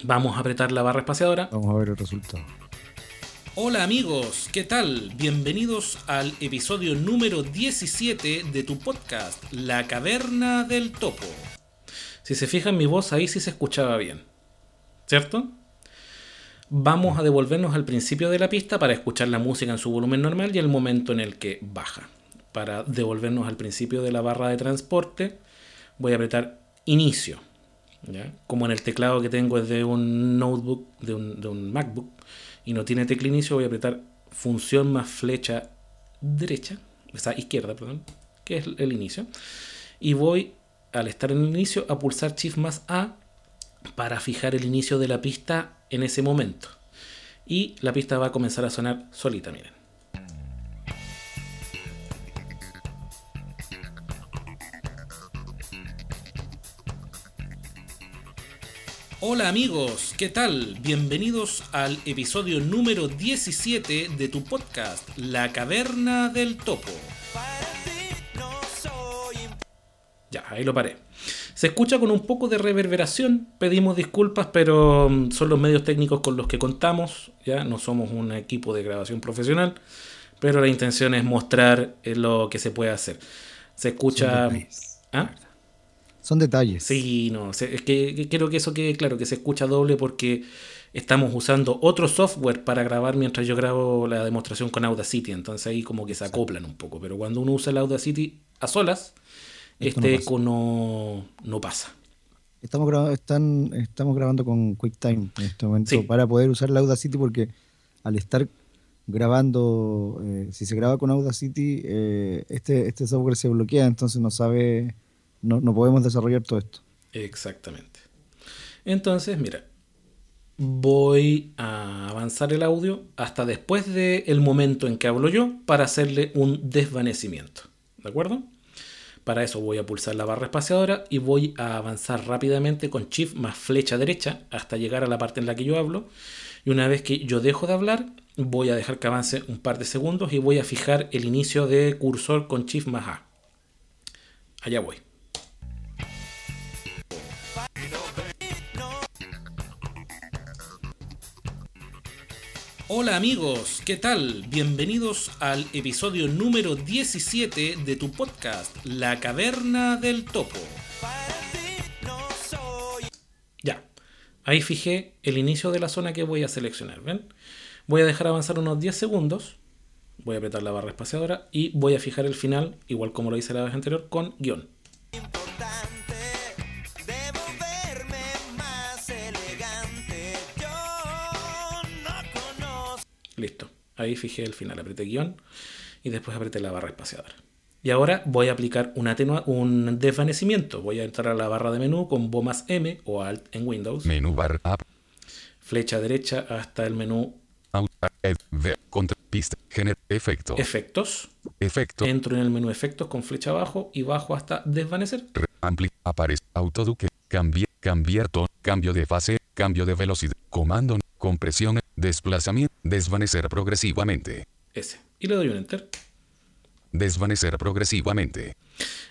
Vamos a apretar la barra espaciadora. Vamos a ver el resultado. Hola amigos, ¿qué tal? Bienvenidos al episodio número 17 de tu podcast, La Caverna del Topo. Si se fijan mi voz ahí sí se escuchaba bien, ¿cierto? Vamos a devolvernos al principio de la pista para escuchar la música en su volumen normal y el momento en el que baja. Para devolvernos al principio de la barra de transporte, voy a apretar inicio. Como en el teclado que tengo es de un notebook, de un, de un MacBook, y no tiene tecla inicio, voy a apretar función más flecha derecha, o sea, izquierda, perdón, que es el inicio. Y voy, al estar en el inicio, a pulsar Shift más A para fijar el inicio de la pista en ese momento. Y la pista va a comenzar a sonar solita, miren. Hola amigos, ¿qué tal? Bienvenidos al episodio número 17 de tu podcast, La Caverna del Topo. Ya, ahí lo paré. Se escucha con un poco de reverberación, pedimos disculpas, pero mm, son los medios técnicos con los que contamos, ya no somos un equipo de grabación profesional, pero la intención es mostrar eh, lo que se puede hacer. Se escucha... Son detalles. ¿Ah? Son detalles. Sí, no, es que, que quiero que eso quede claro, que se escucha doble porque estamos usando otro software para grabar mientras yo grabo la demostración con Audacity, entonces ahí como que se acoplan un poco, pero cuando uno usa el Audacity a solas, Esto no este pasa. eco no, no pasa. Estamos, grabando, están, estamos grabando con QuickTime en este momento Sí. para poder usar la Audacity porque al estar grabando, eh, si se graba con Audacity, eh, este, este software se bloquea, entonces no sabe, no, no podemos desarrollar todo esto. Exactamente. Entonces, mira, voy a avanzar el audio hasta después del momento en que hablo yo para hacerle un desvanecimiento. ¿De acuerdo? Para eso voy a pulsar la barra espaciadora y voy a avanzar rápidamente con Shift más flecha derecha hasta llegar a la parte en la que yo hablo. Y una vez que yo dejo de hablar, voy a dejar que avance un par de segundos y voy a fijar el inicio de cursor con Shift más A. Allá voy. Hola amigos, ¿qué tal? Bienvenidos al episodio número 17 de tu podcast, La Caverna del Topo. Ya, ahí fijé el inicio de la zona que voy a seleccionar, ¿ven? Voy a dejar avanzar unos 10 segundos, voy a apretar la barra espaciadora y voy a fijar el final, igual como lo hice la vez anterior, con guion. Ahí fijé el final, apreté guion y después apreté la barra espaciadora. Y ahora voy a aplicar un, desvanecimiento. Voy a entrar a la barra de menú con más M o Alt en Windows. Menú bar app. Flecha derecha hasta el menú Out. Ed. Ver. Contra. Pista. Gener. Efecto. Efectos. Efecto. Entro en el menú Efectos con flecha abajo y bajo hasta Desvanecer. Re- Ampli. Aparece. Autoduque. Cambiar. Cambiar tono. Cambio de fase. Cambio de velocidad. Comando. Compresión. Desplazamiento. Desvanecer progresivamente. Ese. Y le doy un Enter. Desvanecer progresivamente.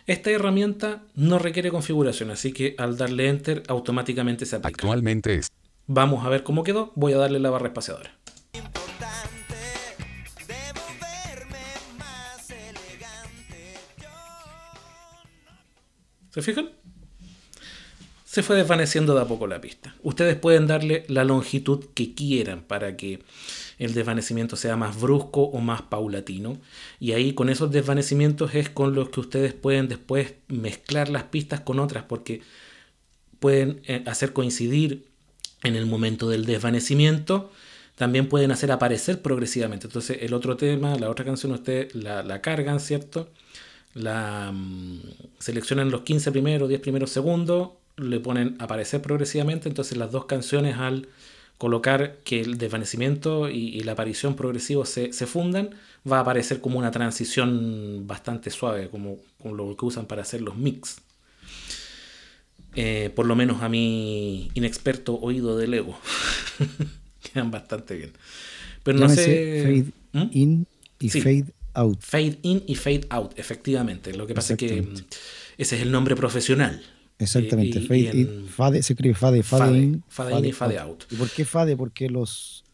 Esta herramienta no requiere configuración, así que al darle Enter automáticamente se aplica. Actualmente es. Vamos a ver cómo quedó. Voy a darle la barra espaciadora. ¿Se fijan? Se fue desvaneciendo de a poco la pista. Ustedes pueden darle la longitud que quieran para que el desvanecimiento sea más brusco o más paulatino. Y ahí con esos desvanecimientos es con los que ustedes pueden después mezclar las pistas con otras porque pueden eh, hacer coincidir en el momento del desvanecimiento. También pueden hacer aparecer progresivamente. Entonces el otro tema, la otra canción, ustedes la, cargan, ¿cierto? la mm, seleccionan los 15 primeros, 10 primeros segundos, le ponen aparecer progresivamente, entonces las dos canciones al colocar que el desvanecimiento y, y la aparición progresivo se, se fundan, va a aparecer como una transición bastante suave, como, como lo que usan para hacer los mix. Eh, por lo menos a mi inexperto oído del ego. (laughs) Quedan bastante bien. Pero no Llámese sé... fade ¿Mm? in y Sí. fade out. Fade in y fade out, efectivamente. Lo que pasa es que mm, ese es el nombre profesional. Exactamente, Y- fade y in, fade, se escribe fade, fade, Fade, in, fade in y fade out. ¿Y por qué fade? Porque los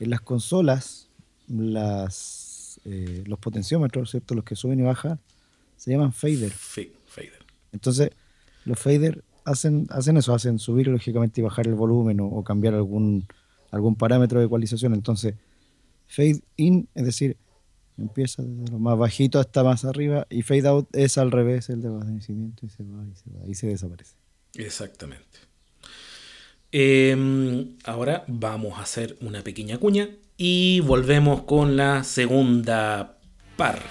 en las consolas, las eh, los potenciómetros, ¿cierto? Los que suben y bajan, se llaman fader. Fa- fader. Entonces, los fader hacen, hacen eso, hacen subir lógicamente y bajar el volumen o, o cambiar algún, algún parámetro de ecualización. Entonces, fade in, es decir, empieza desde lo más bajito hasta más arriba, y fade out es al revés, el desvanecimiento, y se va, y se va, y se desaparece. Exactamente. Em, ahora vamos a hacer una pequeña cuña y volvemos con la segunda parte.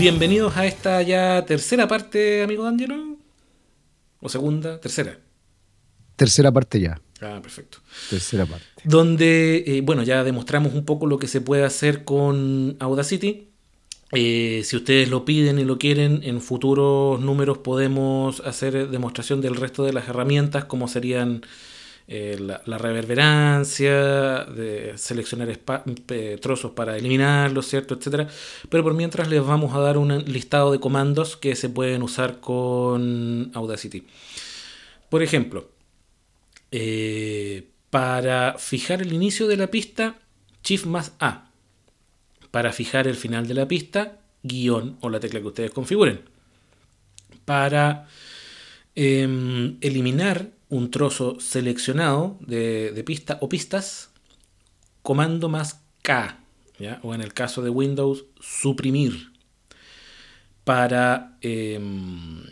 Bienvenidos a esta ya tercera parte, amigo D'Angelo. ¿O segunda? Tercera. Tercera parte ya. Ah, perfecto. Tercera parte. donde, eh, bueno, ya demostramos un poco lo que se puede hacer con Audacity. Eh, si ustedes lo piden y lo quieren, en futuros números podemos hacer demostración del resto de las herramientas, como serían eh, la, reverberancia, de seleccionar trozos para eliminarlos, ¿cierto? Etcétera. Pero por mientras les vamos a dar un listado de comandos que se pueden usar con Audacity. Por ejemplo, eh, para fijar el inicio de la pista, Shift más A. Para fijar el final de la pista, guion o la tecla que ustedes configuren. Para em, eliminar un trozo seleccionado de, de pista o pistas, comando más K. ¿ya? O en el caso de Windows, suprimir. Para em,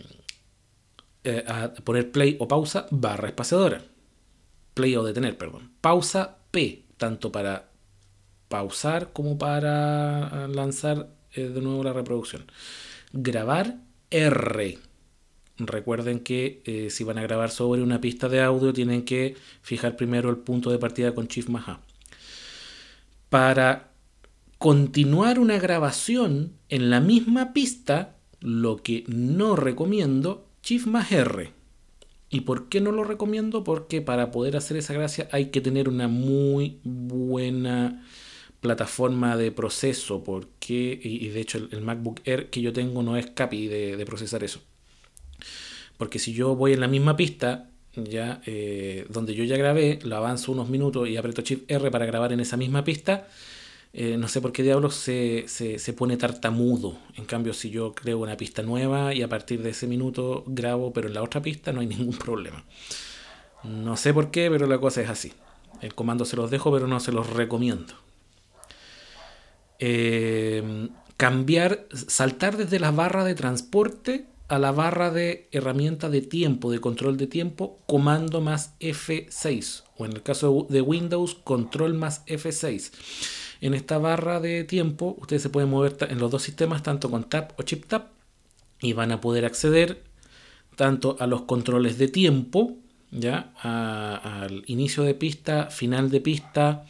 eh, poner play o pausa, barra espaciadora. Play o detener, perdón. Pausa P, tanto para pausar como para lanzar eh, de nuevo la reproducción. Grabar R. Recuerden que eh, si van a grabar sobre una pista de audio tienen que fijar primero el punto de partida con Shift más A. Para continuar una grabación en la misma pista, lo que no recomiendo, Shift más R. ¿Y por qué no lo recomiendo? Porque para poder hacer esa gracia hay que tener una muy buena plataforma de proceso. Porque, y de hecho el, MacBook Air que yo tengo no es capi de procesar eso. Porque si yo voy en la misma pista, ya eh, donde yo ya grabé, lo avanzo unos minutos y aprieto Shift R para grabar en esa misma pista, eh, no sé por qué diablos se, se, se pone tartamudo. En cambio, si yo creo una pista nueva y a partir de ese minuto grabo, pero en la otra pista no hay (laughs) ningún problema. No sé por qué, pero la cosa es así. El comando se los dejo, pero no se los recomiendo. Eh, cambiar, saltar desde la barra de transporte a la barra de herramienta de tiempo, de control de tiempo, comando más F6. O en el caso de Windows, control más F6. En esta barra de tiempo, ustedes se pueden mover en los dos sistemas, tanto con Tab o Chip Tab, y van a poder acceder tanto a los controles de tiempo, ya al inicio de pista, final de pista,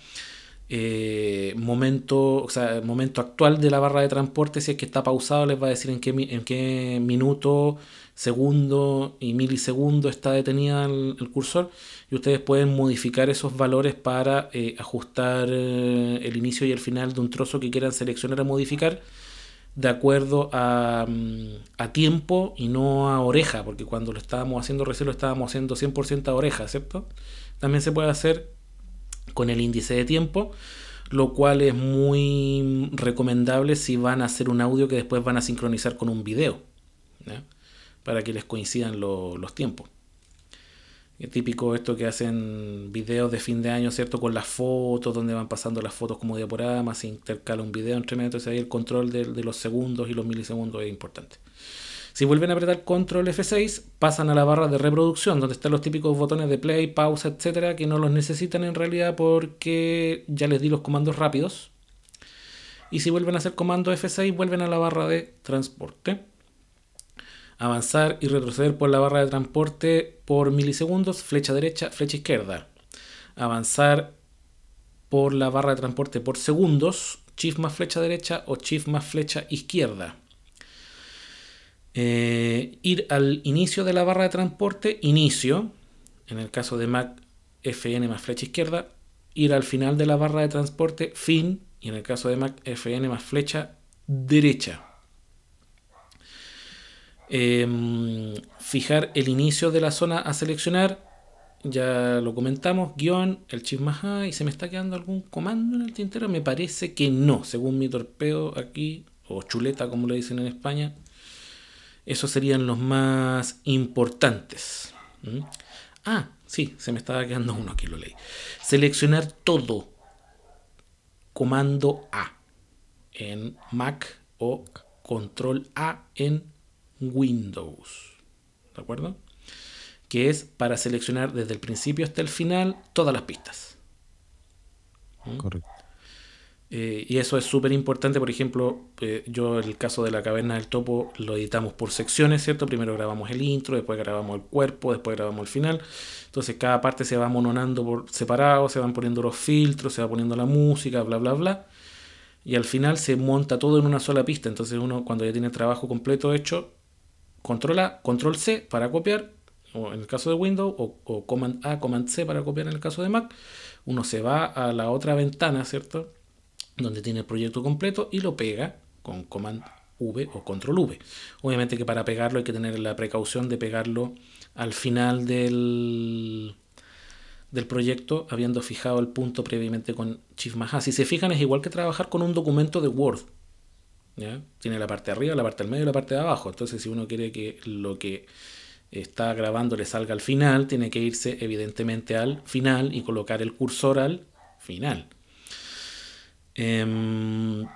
eh, momento, o sea, momento actual de la barra de transporte, si es que está pausado, les va a decir en qué, en qué minuto, segundo y milisegundo está detenida el, el cursor. Y ustedes pueden modificar esos valores para eh, ajustar eh, el inicio y el final de un trozo que quieran seleccionar o modificar de acuerdo a, mm, a tiempo y no a oreja, porque cuando lo estábamos haciendo recién lo estábamos haciendo 100% a oreja, ¿cierto? También se puede hacer con el índice de tiempo, lo cual es muy recomendable si van a hacer un audio que después van a sincronizar con un video, para que les coincidan lo- los tiempos. Es típico esto que hacen videos de fin de año, ¿cierto? Con las fotos, donde van pasando las fotos como diaporamas, se intercala un video entre medio, entonces ahí el control de los segundos y los milisegundos es importante. Si vuelven a apretar control F6, pasan a la barra de reproducción, donde están los típicos botones de play, pausa, etcétera, que no los necesitan en realidad porque ya les di los comandos rápidos. Y si vuelven a hacer comando F6, vuelven a la barra de transporte. Avanzar y retroceder por la barra de transporte por milisegundos, flecha derecha, flecha izquierda. Avanzar por la barra de transporte por segundos, shift más flecha derecha o shift más flecha izquierda. Eh, ir al inicio de la barra de transporte, inicio, en el caso de Mac FN más flecha izquierda, ir al final de la barra de transporte, fin, y en el caso de Mac FN más flecha derecha. Em, fijar el inicio de la zona a seleccionar, ya lo comentamos, guion, el shift más A, y se me está quedando algún comando en el tintero, me parece que no, según mi torpeo aquí, o chuleta como le dicen en España, esos serían los más importantes. ¿Mm? Ah, sí, se me estaba quedando uno aquí, lo leí. Seleccionar todo. Comando A en Mac o Control A en Windows. ¿De acuerdo? Que es para seleccionar desde el principio hasta el final todas las pistas. Correcto. Eh, y eso es súper importante, por ejemplo, eh, yo el caso de la caverna del topo lo editamos por secciones, ¿cierto? Primero grabamos el intro, después grabamos el cuerpo, después grabamos el final. Entonces cada parte se va mononando por separado, se van poniendo los filtros, se va poniendo la música, bla, bla, bla. Y al final se monta todo en una sola pista. Entonces uno cuando ya tiene el trabajo completo hecho, controla, control C para copiar, o en el caso de Windows, o, o Command A, Command C para copiar en el caso de Mac. Uno se va a la otra ventana, ¿cierto? Donde tiene el proyecto completo y lo pega con Command V o Control V. Obviamente que para pegarlo hay que tener la precaución de pegarlo al final del, del proyecto, habiendo fijado el punto previamente con Shift más. Si se fijan, es igual que trabajar con un documento de Word. Tiene la parte de arriba, la parte del medio y la parte de abajo. Entonces, si uno quiere que lo que está grabando le salga al final, tiene que irse evidentemente al final y colocar el cursor al final. Em,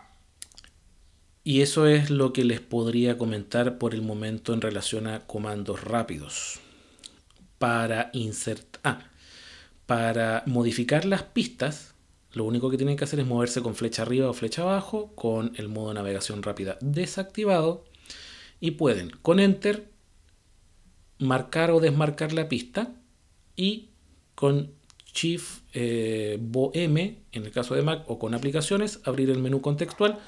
y eso es lo que les podría comentar por el momento en relación a comandos rápidos. Para insertar, ah, para modificar las pistas, lo único que tienen que hacer es moverse con flecha arriba o flecha abajo, con el modo navegación rápida desactivado, y pueden con Enter marcar o desmarcar la pista y con Shift eh, en el caso de Mac, o con aplicaciones, abrir el menú contextual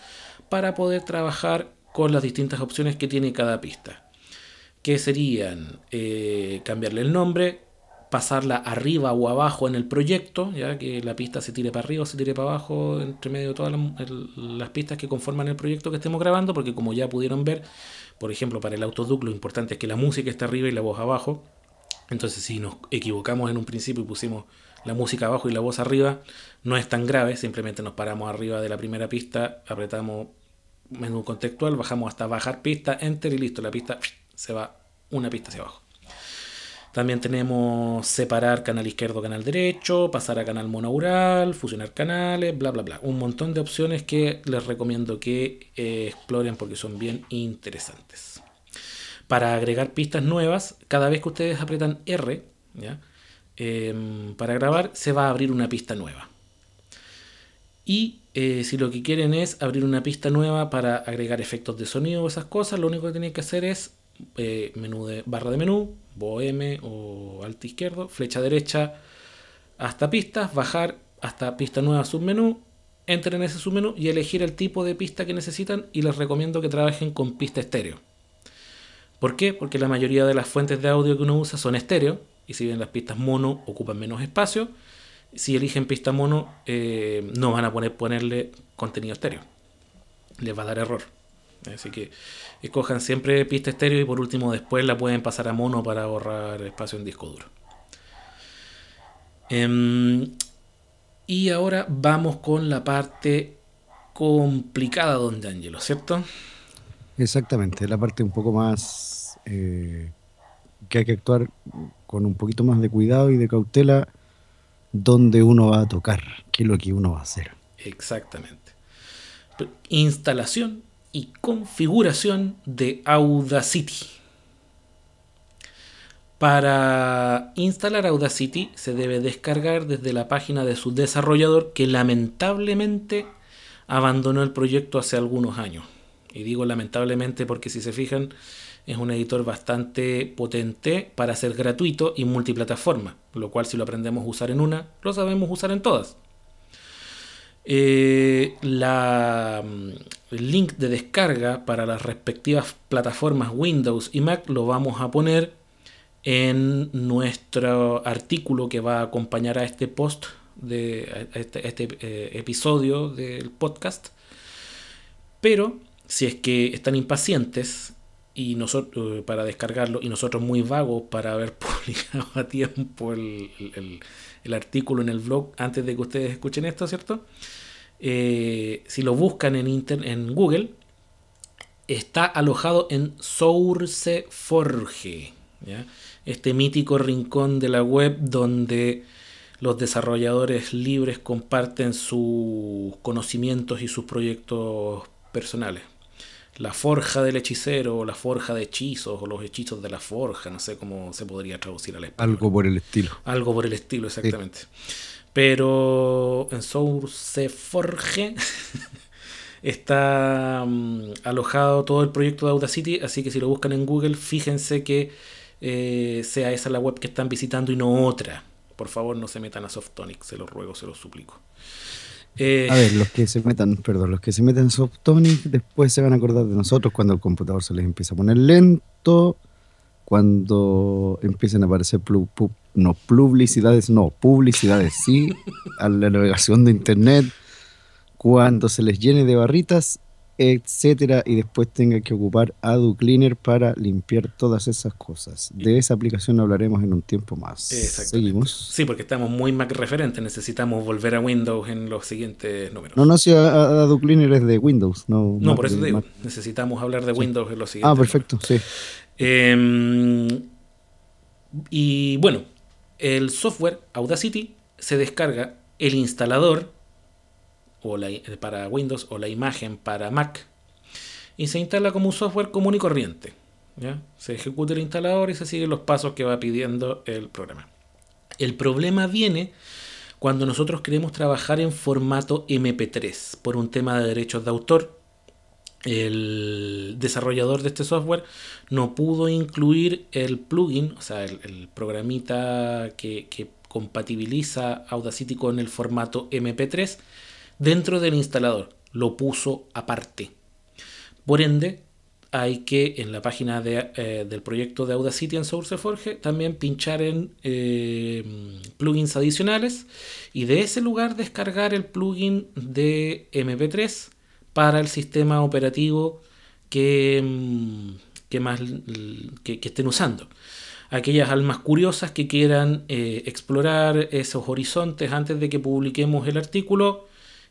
para poder trabajar con las distintas opciones que tiene cada pista. Que serían eh, cambiarle el nombre, pasarla arriba o abajo en el proyecto, ya que la pista se tire para arriba o se tire para abajo entre medio de todas las, las pistas que conforman el proyecto que estemos grabando, porque como ya pudieron ver, por ejemplo, para el Autoduc lo importante es que la música esté arriba y la voz abajo. Entonces, si nos equivocamos en un principio y pusimos la música abajo y la voz arriba, no es tan grave, simplemente nos paramos arriba de la primera pista, apretamos menú contextual, bajamos hasta bajar pista, enter y listo, la pista se va una pista hacia abajo. También tenemos separar canal izquierdo, canal derecho, pasar a canal monaural, fusionar canales, bla, bla, bla. Un montón de opciones que les recomiendo que eh, exploren porque son bien interesantes. Para agregar pistas nuevas, cada vez que ustedes apretan R, ¿ya? Em, para grabar, se va a abrir una pista nueva. Y eh, si lo que quieren es abrir una pista nueva para agregar efectos de sonido o esas cosas, lo único que tienen que hacer es eh, menú de, barra de menú, M o alto izquierdo, flecha derecha hasta pistas, bajar hasta pista nueva submenú, entren en ese submenú y elegir el tipo de pista que necesitan y les recomiendo que trabajen con pista estéreo. ¿Por qué? Porque la mayoría de las fuentes de audio que uno usa son estéreo y si bien las pistas mono ocupan menos espacio, si eligen pista mono eh, no van a poner, ponerle contenido estéreo. Les va a dar error. Así que escojan siempre pista estéreo y por último después la pueden pasar a mono para ahorrar espacio en disco duro. Em, y ahora vamos con la parte complicada, don D'Angelo, ¿cierto? Exactamente, la parte un poco más eh, que hay que actuar con un poquito más de cuidado y de cautela dónde uno va a tocar, qué es lo que uno va a hacer. Exactamente. Instalación y configuración de Audacity. Para instalar Audacity se debe descargar desde la página de su desarrollador que lamentablemente abandonó el proyecto hace algunos años. Y digo lamentablemente porque si se fijan, es un editor bastante potente para ser gratuito y multiplataforma, lo cual si lo aprendemos a usar en una, lo sabemos usar en todas. Eh, la, mm, el link de descarga para las respectivas plataformas Windows y Mac lo vamos a poner en nuestro artículo que va a acompañar a este post de este, este eh, episodio del podcast. Pero si es que están impacientes y nosotros para descargarlo y nosotros muy vagos para haber (laughs) publicado a tiempo el, artículo en el blog antes de que ustedes escuchen esto, ¿cierto? Eh, si lo buscan en, en Google, está alojado en SourceForge, este mítico rincón de la web donde los desarrolladores libres comparten sus conocimientos y sus proyectos personales la forja del hechicero, o la forja de hechizos, o los hechizos de la forja, no sé cómo se podría traducir al español. Algo por el estilo. Algo por el estilo, exactamente. Pero en SourceForge (laughs) está mm, alojado todo el proyecto de Audacity, así que si lo buscan en Google, fíjense que eh, sea esa la web que están visitando y no otra. Por favor, no se metan a Softonic, se los ruego, se los suplico. Eh, A ver, los que se metan, perdón, los que se metan en Softonic después se van a acordar de nosotros cuando el computador se les empieza a poner lento, cuando empiecen a aparecer no publicidades, no, publicidades sí, a la navegación de internet, cuando se les llene de barritas, etcétera, y después tenga que ocupar Adu Cleaner para limpiar todas esas cosas. De esa aplicación hablaremos en un tiempo más. Seguimos. Sí, porque estamos muy Mac referentes, necesitamos volver a Windows en los siguientes números. No, no, si Adu Cleaner es de Windows, no. No, Mac por eso te digo, Mac. necesitamos hablar de Windows en los siguientes. Ah, perfecto, sí. Eh, y bueno, el software Audacity se descarga el instalador o la- para Windows o la imagen para Mac y se instala como un software común y corriente. ¿ya? Se ejecuta el instalador y se siguen los pasos que va pidiendo el programa. El problema viene cuando nosotros queremos trabajar en formato MP3 por un tema de derechos de autor el desarrollador de este software no pudo incluir el plugin, o sea, el, programita que, que compatibiliza Audacity con el formato MP3 dentro del instalador. Lo puso aparte. Por ende, hay que en la página de, eh, del proyecto de Audacity en SourceForge también pinchar en eh, plugins adicionales y de ese lugar descargar el plugin de MP3 para el sistema operativo que, mm, que más que, que estén usando. Aquellas almas curiosas que quieran eh, explorar esos horizontes antes de que publiquemos el artículo,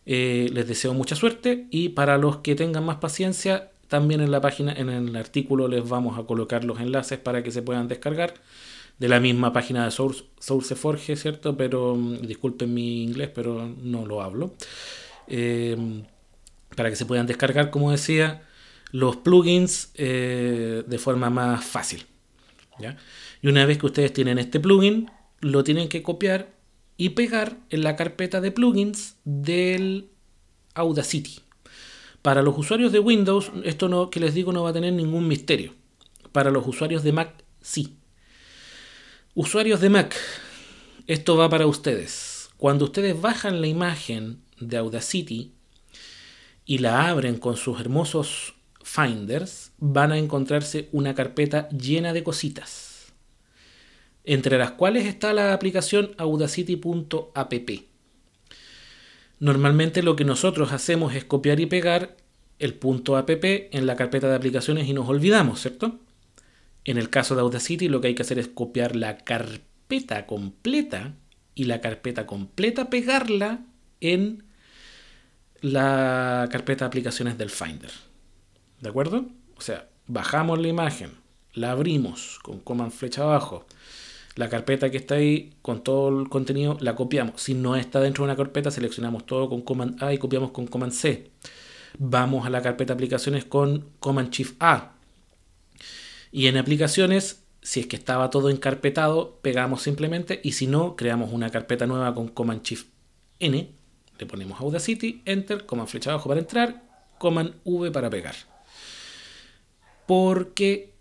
eh, les deseo mucha suerte y para los que tengan más paciencia, también en la página, en el artículo les vamos a colocar los enlaces para que se puedan descargar de la misma página de Source, SourceForge, ¿cierto? Pero mm, disculpen mi inglés, pero no lo hablo. Eh, para que se puedan descargar, como decía, los plugins eh, de forma más fácil. ¿ya? Y una vez que ustedes tienen este plugin, lo tienen que copiar y pegar en la carpeta de plugins del Audacity. Para los usuarios de Windows, esto no, que les digo no va a tener ningún misterio. Para los usuarios de Mac, sí. Usuarios de Mac, esto va para ustedes. Cuando ustedes bajan la imagen de Audacity y la abren con sus hermosos finders, van a encontrarse una carpeta llena de cositas, entre las cuales está la aplicación audacity.app. Normalmente lo que nosotros hacemos es copiar y pegar el punto app en la carpeta de aplicaciones y nos olvidamos, ¿cierto? En el caso de Audacity lo que hay que hacer es copiar la carpeta completa y la carpeta completa pegarla en la carpeta de aplicaciones del Finder. ¿De acuerdo? O sea, bajamos la imagen, la abrimos con command flecha abajo. La carpeta que está ahí con todo el contenido la copiamos. Si no está dentro de una carpeta, seleccionamos todo con command A y copiamos con command C. Vamos a la carpeta aplicaciones con command shift A. Y en aplicaciones, si es que estaba todo encarpetado, pegamos simplemente. Y si no, creamos una carpeta nueva con command shift N. Le ponemos Audacity, Enter, command flecha abajo para entrar, command V para pegar. Porque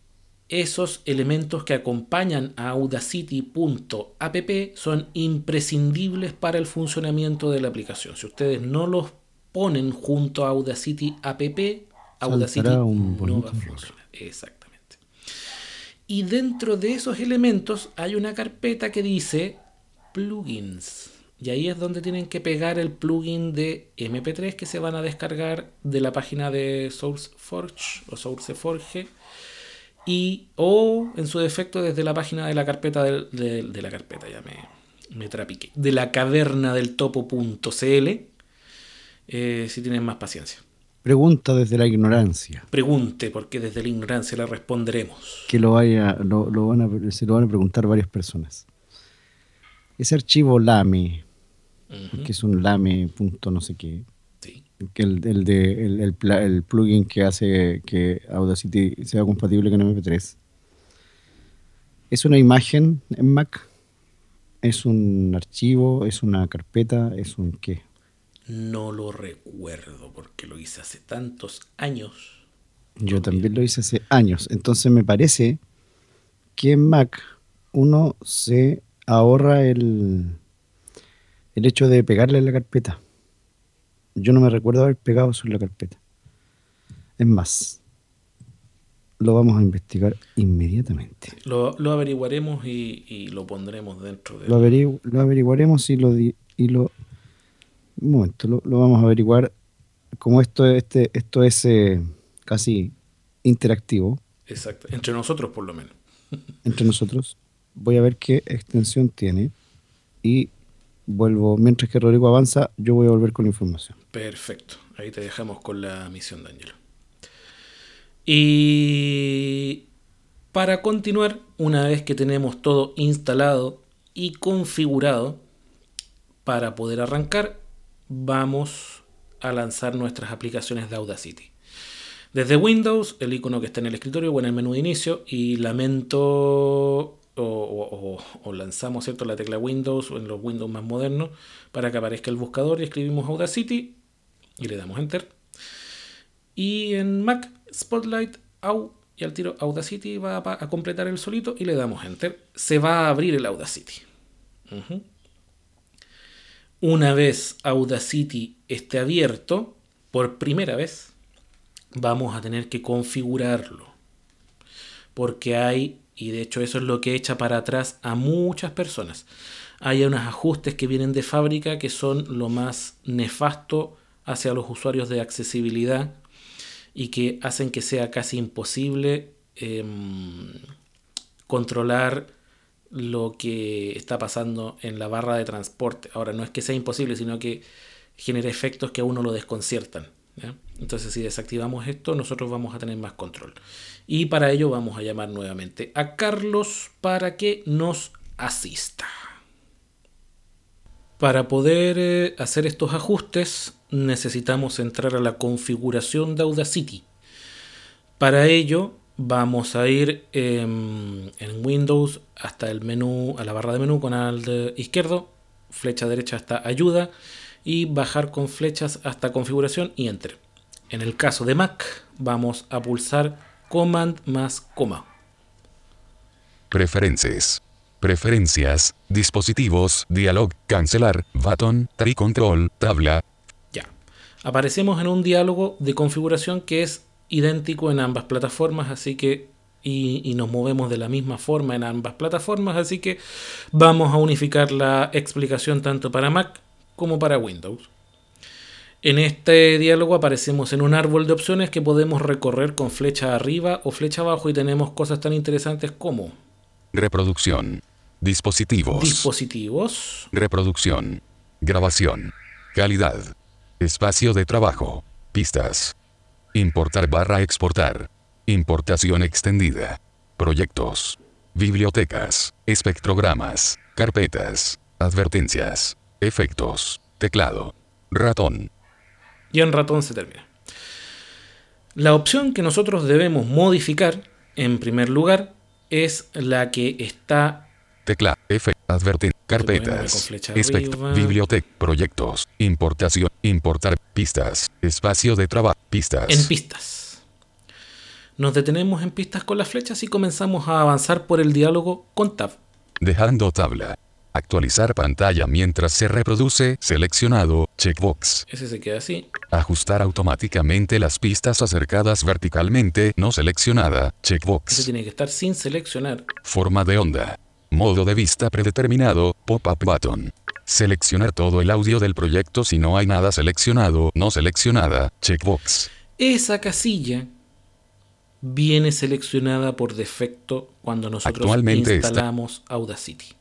esos elementos que acompañan a audacity.app son imprescindibles para el funcionamiento de la aplicación. Si ustedes no los ponen junto a Audacity app, Audacity no va a funcionar. Exactamente. Y dentro de esos elementos hay una carpeta que dice plugins. Y ahí es donde tienen que pegar el plugin de MP3 que se van a descargar de la página de SourceForge o SourceForge y o en su defecto desde la página de la carpeta del- de, de la carpeta ya me, me trapiqué de la caverna del topo.cl eh, si tienen más paciencia Pregunta desde la ignorancia. pregunte porque desde la ignorancia le responderemos Que lo vaya, lo, lo van a, se lo van a preguntar varias personas. Ese archivo lame, que es un lame punto no sé qué. Que el, el de el, el el plugin que hace que Audacity sea compatible con MP3. ¿Es una imagen en Mac? es un archivo, es una carpeta, es un qué. No lo recuerdo porque lo hice hace tantos años. Yo también lo hice hace años. Entonces me parece que en Mac uno se ahorra el, el hecho de pegarle la carpeta. Yo no me recuerdo haber pegado sobre la carpeta. Es más, lo vamos a investigar inmediatamente. Lo, lo averiguaremos y, y lo pondremos dentro de... Lo, averigu- lo averiguaremos y lo, di- y lo un momento, lo, lo vamos a averiguar. Como esto, este, esto es eh, casi interactivo Exacto. Entre nosotros por lo menos. entre nosotros, voy a ver qué extensión tiene y vuelvo. Mientras que Rodrigo avanza, yo voy a volver con la información. Perfecto. Ahí te dejamos con la misión de Angelo. Y para continuar, una vez que tenemos todo instalado y configurado, para poder arrancar, vamos a lanzar nuestras aplicaciones de Audacity. Desde Windows, el icono que está en el escritorio o en el menú de inicio, y lamento o, o- o- lanzamos ¿cierto? la tecla Windows o en los Windows más modernos para que aparezca el buscador y escribimos Audacity y le damos Enter. Y en Mac, Spotlight, Au, y al tiro Audacity va a, completar el solito y le damos Enter. Se va a abrir el Audacity. Una vez Audacity esté abierto, por primera vez, vamos a tener que configurarlo. Porque hay, y de hecho eso es lo que echa para atrás a muchas personas, hay unos ajustes que vienen de fábrica que son lo más nefasto hacia los usuarios de accesibilidad y que hacen que sea casi imposible em, controlar lo que está pasando en la barra de transporte. Ahora, no es que sea imposible, sino que genera efectos que a uno lo desconciertan. Entonces, si desactivamos esto, nosotros vamos a tener más control. Y para ello vamos a llamar nuevamente a Carlos para que nos asista. Para poder eh, hacer estos ajustes necesitamos entrar a la configuración de Audacity. Para ello vamos a ir em, en Windows hasta el menú, a la barra de menú con al izquierdo, flecha derecha hasta ayuda y bajar con flechas hasta configuración y enter. En el caso de Mac vamos a pulsar command más coma. Preferencias. Preferencias, dispositivos, dialog, cancelar, button, tri control, tabla, Ya. Aparecemos en un diálogo de configuración que es idéntico en ambas plataformas, así que y, y nos movemos de la misma forma en ambas plataformas, así que vamos a unificar la explicación tanto para Mac como para Windows. En este diálogo aparecemos en un árbol de opciones que podemos recorrer con flecha arriba o flecha abajo y tenemos cosas tan interesantes como reproducción, dispositivos, dispositivos, reproducción, grabación, calidad, espacio de trabajo, pistas, importar barra exportar, importación extendida, proyectos, bibliotecas, espectrogramas, carpetas, advertencias, efectos, teclado, ratón, y en ratón se termina. La opción que nosotros debemos modificar, en primer lugar, es la que está tecla, F, con carpetas, flecha espect, arriba. biblioteca, proyectos, importación, importar, pistas, espacio de trabajo, pistas, en pistas. Nos detenemos en pistas con las flechas y comenzamos a avanzar por el diálogo con Tab. dejando tabla, actualizar pantalla mientras se reproduce, seleccionado, checkbox, Ese se queda así. ajustar automáticamente las pistas acercadas verticalmente, no seleccionada, Ese checkbox, tiene que estar sin seleccionar. forma de onda, modo de vista predeterminado, pop-up button. Seleccionar todo el audio del proyecto si no hay nada seleccionado, no seleccionada, checkbox. Esa casilla viene seleccionada por defecto cuando nosotros Actualmente está- instalamos Audacity.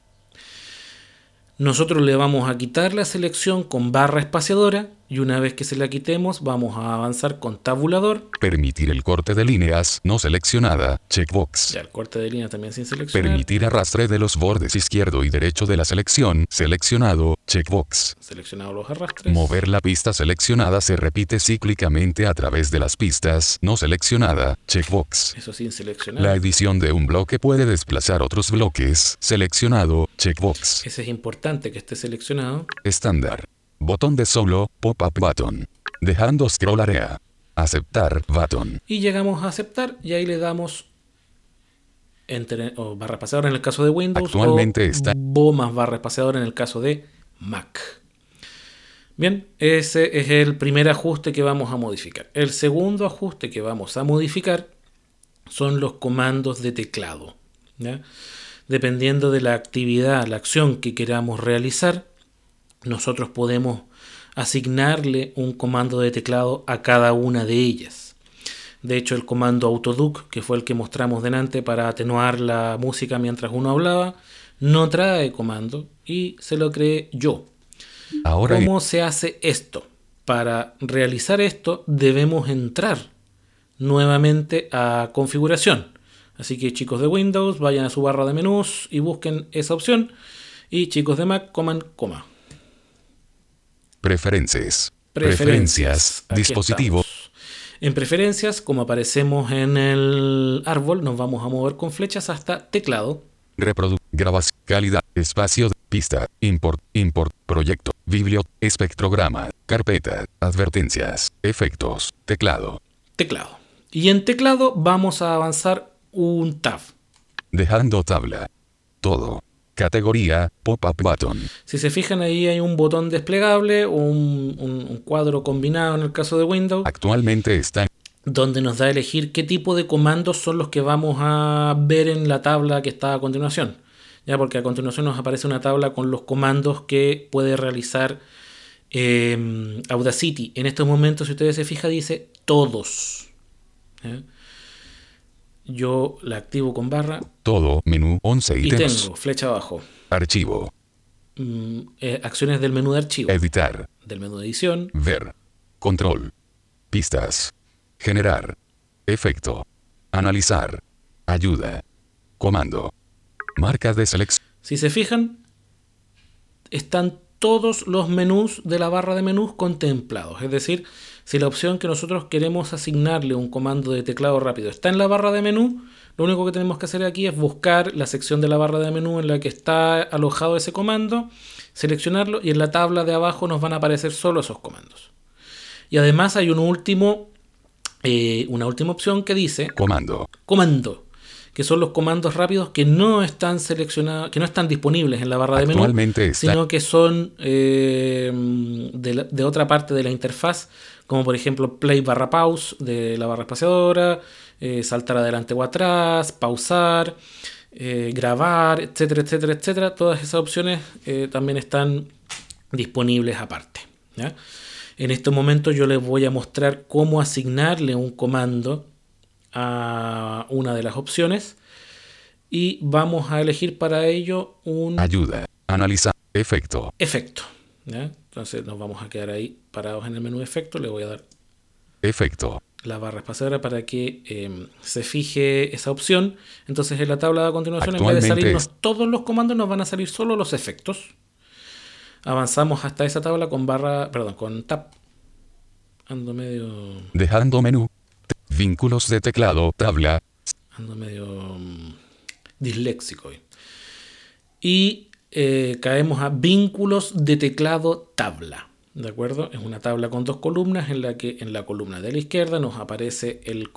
Nosotros le vamos a quitar la selección con barra espaciadora Y una vez que se la quitemos, vamos a avanzar con tabulador. Permitir el corte de líneas no seleccionada. Checkbox. Ya el corte de línea también sin seleccionar. Permitir arrastre de los bordes izquierdo y derecho de la selección. Seleccionado. Checkbox. Seleccionado los arrastres. Mover la pista seleccionada se repite cíclicamente a través de las pistas no seleccionada. Checkbox. Eso sin seleccionar. La edición de un bloque puede desplazar otros bloques. Seleccionado. Checkbox. Ese es importante que esté seleccionado. Estándar. Botón de solo. Pop-up button. Dejando scroll area. Aceptar button. Y llegamos a aceptar y ahí le damos enter o barra espaciadora en el caso de Windows Actualmente o está- bo más barra espaciadora en el caso de Mac. Bien, ese es el primer ajuste que vamos a modificar. El segundo ajuste que vamos a modificar son los comandos de teclado. ¿ya? Dependiendo de la actividad, la acción que queramos realizar, nosotros podemos asignarle un comando de teclado a cada una de ellas. De hecho, el comando autoduc, que fue el que mostramos delante para atenuar la música mientras uno hablaba, no trae comando y se lo creé yo. Ahora ¿Cómo se hace esto? Para realizar esto debemos entrar nuevamente a configuración. Así que chicos de Windows, vayan a su barra de menús y busquen esa opción. Y chicos de Mac, coman coma. Preferencias. Preferencias. Dispositivo. estamos. En preferencias, como aparecemos en el árbol, nos vamos a mover con flechas hasta teclado. Reprodu. Grabación. Calidad. Espacio. de- Pista. Import. Import. Proyecto. Biblio. Espectrograma. Carpeta. Advertencias. Efectos. Teclado. Teclado. Y en teclado vamos a avanzar un tab. Dejando tabla. Todo. Categoría. Pop-up button. Si se fijan ahí hay un botón desplegable o un, un- un cuadro combinado en el caso de Windows, Actualmente está. donde nos da a elegir qué tipo de comandos son los que vamos a ver en la tabla que está a continuación. Ya, porque a continuación nos aparece una tabla con los comandos que puede realizar eh, Audacity. En estos momentos, si ustedes se fijan, dice todos. ¿Ya? Yo la activo con barra Todo. Menú. 11 y ítems. tengo flecha abajo. Archivo. mm, eh, acciones del menú de archivo, Editar. del menú de edición, Ver. Control. Pistas. Generar. Efecto. Analizar. Ayuda. Comando. Marca de selección. Si se fijan, están todos los menús de la barra de menús contemplados. Es decir, si la opción que nosotros queremos asignarle un comando de teclado rápido está en la barra de menú, lo único que tenemos que hacer aquí es buscar la sección de la barra de menú en la que está alojado ese comando, seleccionarlo y en la tabla de abajo nos van a aparecer solo esos comandos. Y además hay un último, eh, una última opción que dice Comando. comando, que son los comandos rápidos que no están seleccionados, que no están disponibles en la barra de menú, sino que son eh, de, la- de otra parte de la interfaz, como por ejemplo play barra pause de la barra espaciadora, eh, saltar adelante o atrás, pausar, eh, grabar, etcétera, etcétera, etcétera. Todas esas opciones eh, también están disponibles aparte. ¿ya? En este momento yo les voy a mostrar cómo asignarle un comando a una de las opciones y vamos a elegir para ello un Ayuda. Analizar. Efecto. efecto. ¿Ya? Entonces nos vamos a quedar ahí parados en el menú efecto. Le voy a dar Efecto. la barra espaciadora para que eh, se fije esa opción. Entonces en la tabla de continuación, en vez de salirnos es- todos los comandos, nos van a salir solo los efectos. Avanzamos hasta esa tabla con barra, perdón, con tab. Ando medio, Dejando menú. Vínculos de teclado. Tabla. ando medio mm, disléxico hoy. Y eh, caemos a vínculos de teclado tabla. ¿De acuerdo? Es una tabla con dos columnas en la que en la columna de la izquierda nos aparece el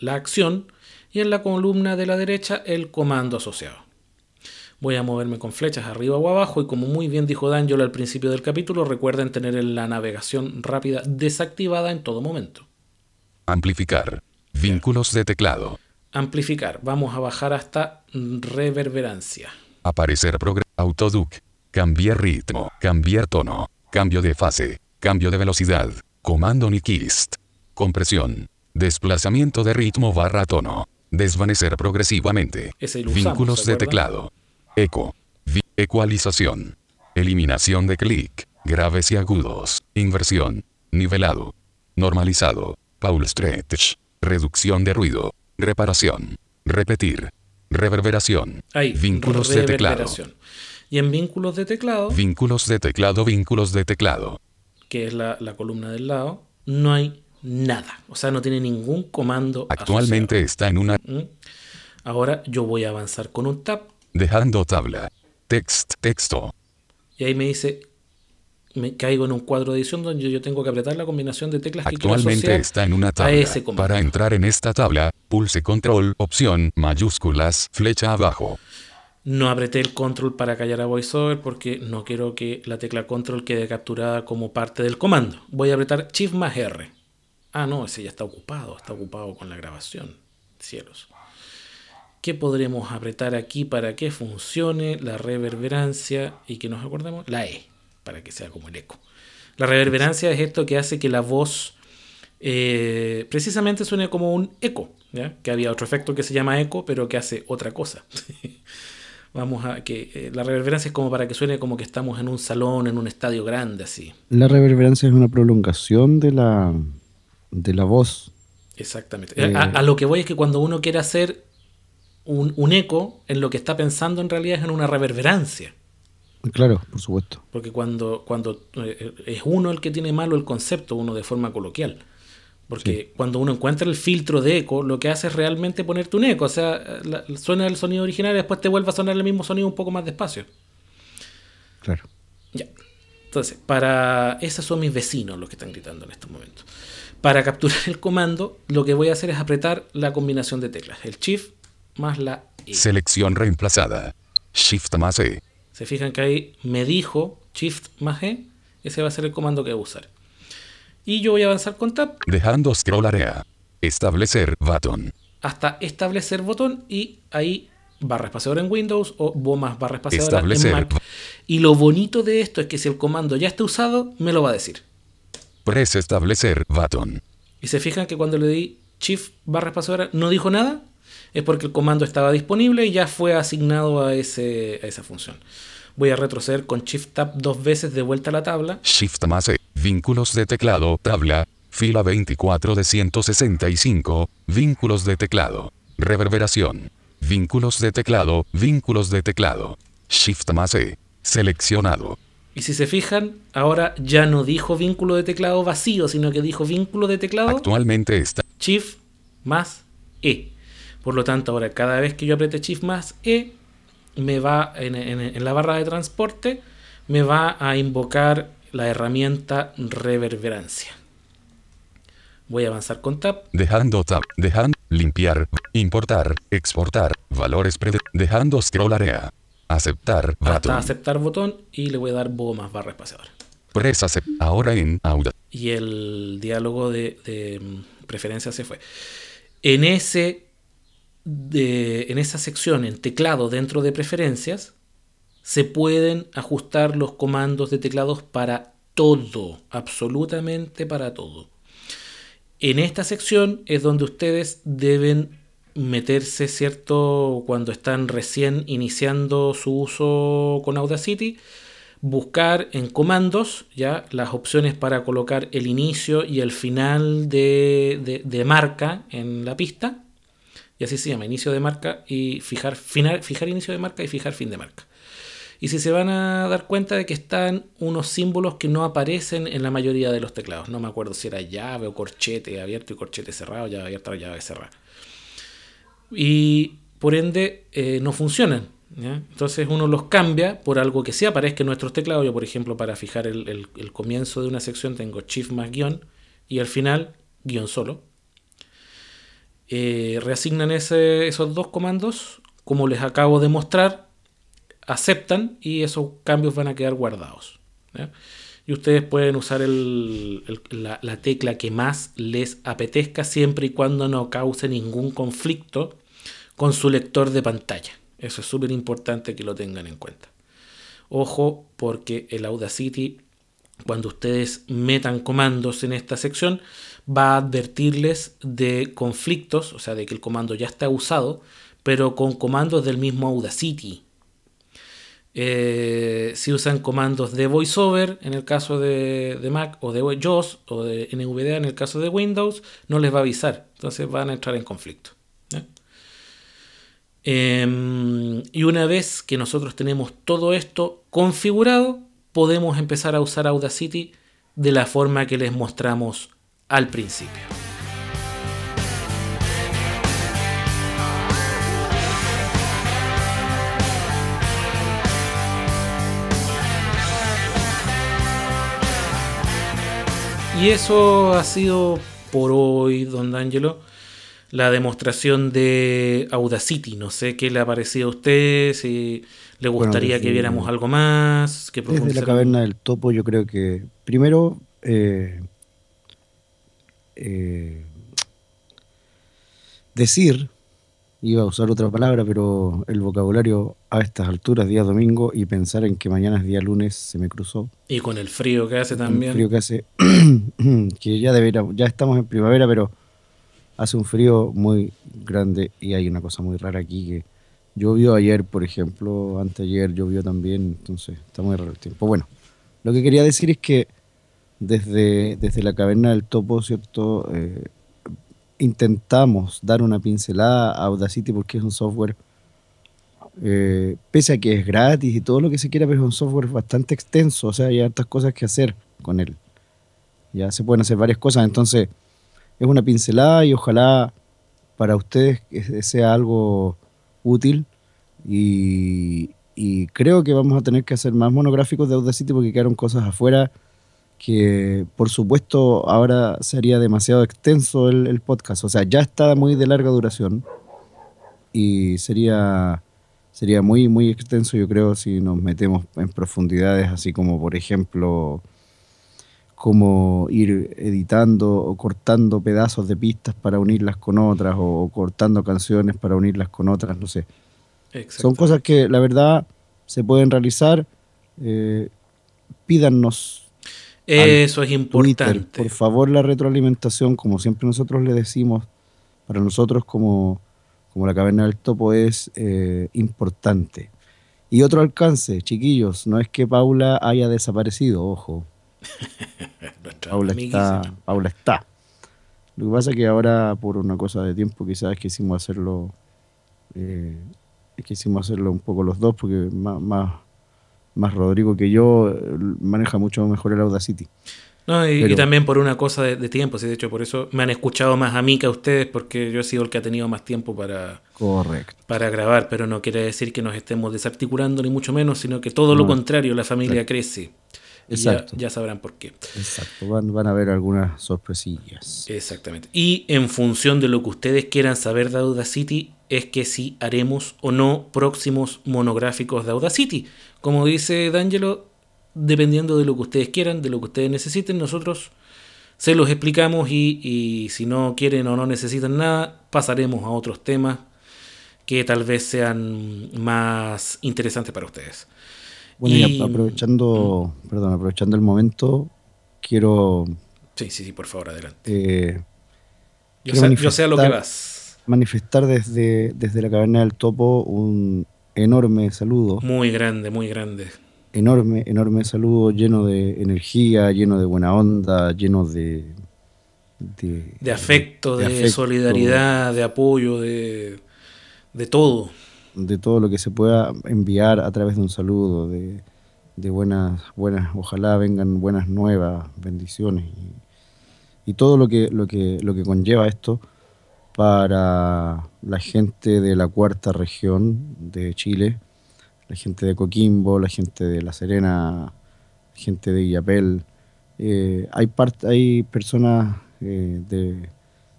la acción y en la columna de la derecha el comando asociado. Voy a moverme con flechas arriba o abajo y como muy bien dijo D'Angelo al principio del capítulo, recuerden tener la navegación rápida desactivada en todo momento. Amplificar. Vínculos de teclado. Amplificar. Vamos a bajar hasta reverberancia. Aparecer programa. Autoduc. Cambiar ritmo. Cambiar tono. Cambio de fase. Cambio de velocidad. Comando Nikist. Compresión. Desplazamiento de ritmo barra tono. Desvanecer progresivamente. Usamos, Vínculos ¿se de teclado. Eco. Ecualización. Eliminación de clic. graves y agudos, inversión, nivelado, normalizado, Paul stretch, reducción de ruido, reparación, repetir, reverberación, Ahí, vínculos de teclado. Y en vínculos de teclado, vínculos de teclado, vínculos de teclado, que es la, la columna del lado, no hay nada. O sea, no tiene ningún comando. actualmente está en una. ¿Mm? Ahora yo voy a avanzar con un tab dejando tabla, text, texto, y ahí me dice, me caigo en un cuadro de edición donde yo tengo que apretar la combinación de teclas Actualmente está en una tabla. Para entrar en esta tabla, pulse control, opción, mayúsculas, flecha abajo. No apreté el control para callar a VoiceOver porque no quiero que la tecla control quede capturada como parte del comando. Voy a apretar Shift más R. Ah, no, ese ya está ocupado, está ocupado con la grabación. Cielos. ¿Qué podremos apretar aquí para que funcione la reverberancia y que nos acordemos? La E, para que sea como el eco. La reverberancia es esto que hace que la voz eh, precisamente suene como un eco, ¿ya? que había otro efecto que se llama eco, pero que hace otra cosa. (laughs) Vamos a que eh, la reverberancia es como para que suene como que estamos en un salón, en un estadio grande, así. La reverberancia es una prolongación de la, de la voz. Exactamente. Eh, A, a lo que voy es que cuando uno quiere hacer un, un eco, en lo que está pensando en realidad es en una reverberancia. Claro, por supuesto. Porque cuando, cuando eh, es uno el que tiene malo el concepto, uno de forma coloquial. Porque cuando uno encuentra el filtro de eco, lo que hace es realmente ponerte un eco. O sea, la- suena el sonido original y después te vuelve a sonar el mismo sonido un poco más despacio. Claro. Ya. Entonces, para. Esos son mis vecinos los que están gritando en estos momentos. Para capturar el comando, lo que voy a hacer es apretar la combinación de teclas. El Shift más la E. Selección reemplazada. Shift más E. Se fijan que ahí me dijo Shift más E. Ese va a ser el comando que voy a usar. Y yo voy a avanzar con Tab Dejando scroll area. Establecer button. hasta establecer botón y ahí barra espaciadora en Windows o bo más barra espaciadora Establecer. en Mac. Y lo bonito de esto es que si el comando ya está usado, me lo va a decir. Press establecer button. Y se fijan que cuando le di Shift barra espaciadora no dijo nada, es porque el comando estaba disponible y ya fue asignado a, ese, a esa función. Voy a retroceder con Shift Tab dos veces de vuelta a la tabla. Shift más E. Vínculos de teclado. Tabla. Fila 24 de 165. Vínculos de teclado. Reverberación. Vínculos de teclado. Vínculos de teclado. Shift más E. Seleccionado. Y si se fijan, ahora ya no dijo vínculo de teclado vacío, sino que dijo vínculo de teclado Actualmente está. Shift más E. Por lo tanto, ahora cada vez que yo apriete Shift más E, me va en, en- en la barra de transporte, me va a invocar la herramienta reverberancia. Voy a avanzar con Tab. Dejando tab. Dejando. Limpiar. Importar. Exportar. Valores pre. Dejando scroll area. Aceptar. Hasta Button. aceptar botón y le voy a dar bo más barra espaciadora. Press acep- Ahora en Auda. y el diálogo de, de, mm, preferencia se fue. En, ese, de- en esa sección, en teclado dentro de preferencias, se pueden ajustar los comandos de teclados para todo, absolutamente para todo. En esta sección es donde ustedes deben meterse, ¿cierto? Cuando están recién iniciando su uso con Audacity, buscar en comandos ya las opciones para colocar el inicio y el final de, de- de marca en la pista. Y así se llama, inicio de marca y fijar, final, fijar inicio de marca y fijar fin de marca. Y si se van a dar cuenta de que están unos símbolos que no aparecen en la mayoría de los teclados. No me acuerdo si era llave o corchete abierto y corchete cerrado, llave abierta o llave cerrada. Y por ende eh, no funcionan. Entonces uno los cambia por algo que sí aparezca en nuestros teclados. Yo, por ejemplo, para fijar el, el- el comienzo de una sección tengo shift más guion y al final guion solo. Eh, reasignan esos dos comandos, como les acabo de mostrar, aceptan y esos cambios van a quedar guardados. Y ustedes pueden usar la, la tecla que más les apetezca siempre y cuando no cause ningún conflicto con su lector de pantalla. Eso es súper importante que lo tengan en cuenta. Ojo porque el Audacity, cuando ustedes metan comandos en esta sección, va a advertirles de conflictos, o sea, de que el comando ya está usado, pero con comandos del mismo Audacity. Eh, si usan comandos de VoiceOver en el caso de, de Mac o de JAWS o de NVDA en el caso de Windows, no les va a avisar. Entonces van a entrar en conflicto. Em, y una vez que nosotros tenemos todo esto configurado, podemos empezar a usar Audacity de la forma que les mostramos al principio. Y eso ha sido por hoy, don D'Angelo, la demostración de Audacity. No sé qué le ha parecido a usted, si le Bueno, gustaría desde- que viéramos algo más, que Desde la caverna del topo, yo creo que primero eh, eh, decir, iba a usar otra palabra, pero el vocabulario a estas alturas, día domingo, y pensar en que mañana es día lunes, se me cruzó. Y con el frío que hace también. frío que hace, (clears throat) que ya debería, ya estamos en primavera, pero hace un frío muy grande y hay una cosa muy rara aquí que llovió ayer, por ejemplo, anteayer llovió también, entonces está muy raro el tiempo. Bueno, lo que quería decir es que desde, desde la caverna del topo, ¿cierto? Eh, intentamos dar una pincelada a Audacity porque es un software, eh, pese a que es gratis y todo lo que se quiera, pero es un software bastante extenso, o sea, hay hartas cosas que hacer con él. Ya se pueden hacer varias cosas, entonces es una pincelada y ojalá para ustedes sea algo útil y, y creo que vamos a tener que hacer más monográficos de Audacity porque quedaron cosas afuera que por supuesto ahora sería demasiado extenso el, el podcast, o sea, ya está muy de larga duración y sería sería muy muy extenso yo creo si nos metemos en profundidades así como por ejemplo como ir editando o cortando pedazos de pistas para unirlas con otras o, o cortando canciones para unirlas con otras, no sé. Son cosas que la verdad se pueden realizar. Eh, pídanos Eso es Twitter, importante. por favor, la retroalimentación, como siempre nosotros le decimos, para nosotros como, como la caverna del topo es eh, importante. Y otro alcance, chiquillos, no es que Paula haya desaparecido, ojo. Paula está, Paula está. Lo que pasa es que ahora, por una cosa de tiempo, quizás quisimos hacerlo, eh, quisimos hacerlo un poco los dos, porque más, más, más Rodrigo que yo eh, maneja mucho mejor el Audacity. No, y, también por una cosa de, de tiempo, sí, de hecho por eso me han escuchado más a mí que a ustedes, porque yo he sido el que ha tenido más tiempo para, Correcto. para grabar, pero no quiere decir que nos estemos desarticulando ni mucho menos, sino que todo lo contrario, la familia crece. Ya, Exacto. ya sabrán por qué. Exacto. Van, van a haber algunas sorpresillas. Exactamente. Y en función de lo que ustedes quieran saber de Audacity, es que si haremos o no próximos monográficos de Audacity. Como dice D'Angelo, dependiendo de lo que ustedes quieran, de lo que ustedes necesiten, nosotros se los explicamos y, y si no quieren o no necesitan nada, pasaremos a otros temas que tal vez sean más interesantes para ustedes. Bueno, Y- y aprovechando, perdón, aprovechando el momento, quiero Sí, sí, sí, por favor, adelante. eh, Yo, sé, yo sé a lo que manifestar- vas. manifestar desde, desde la caverna del topo un enorme saludo, Muy grande, muy grande. enorme, enorme saludo lleno de energía, lleno de buena onda, lleno de... De, de afecto, de, afecto, solidaridad, de apoyo, de, de todo. De todo lo que se pueda enviar a través de un saludo, de, de buenas, buenas, ojalá vengan buenas nuevas, bendiciones y, y todo lo que, lo que, lo que conlleva esto para la gente de la cuarta región de Chile, la gente de Coquimbo, la gente de La Serena, gente de Illapel. Eh, hay, part- hay personas eh, de,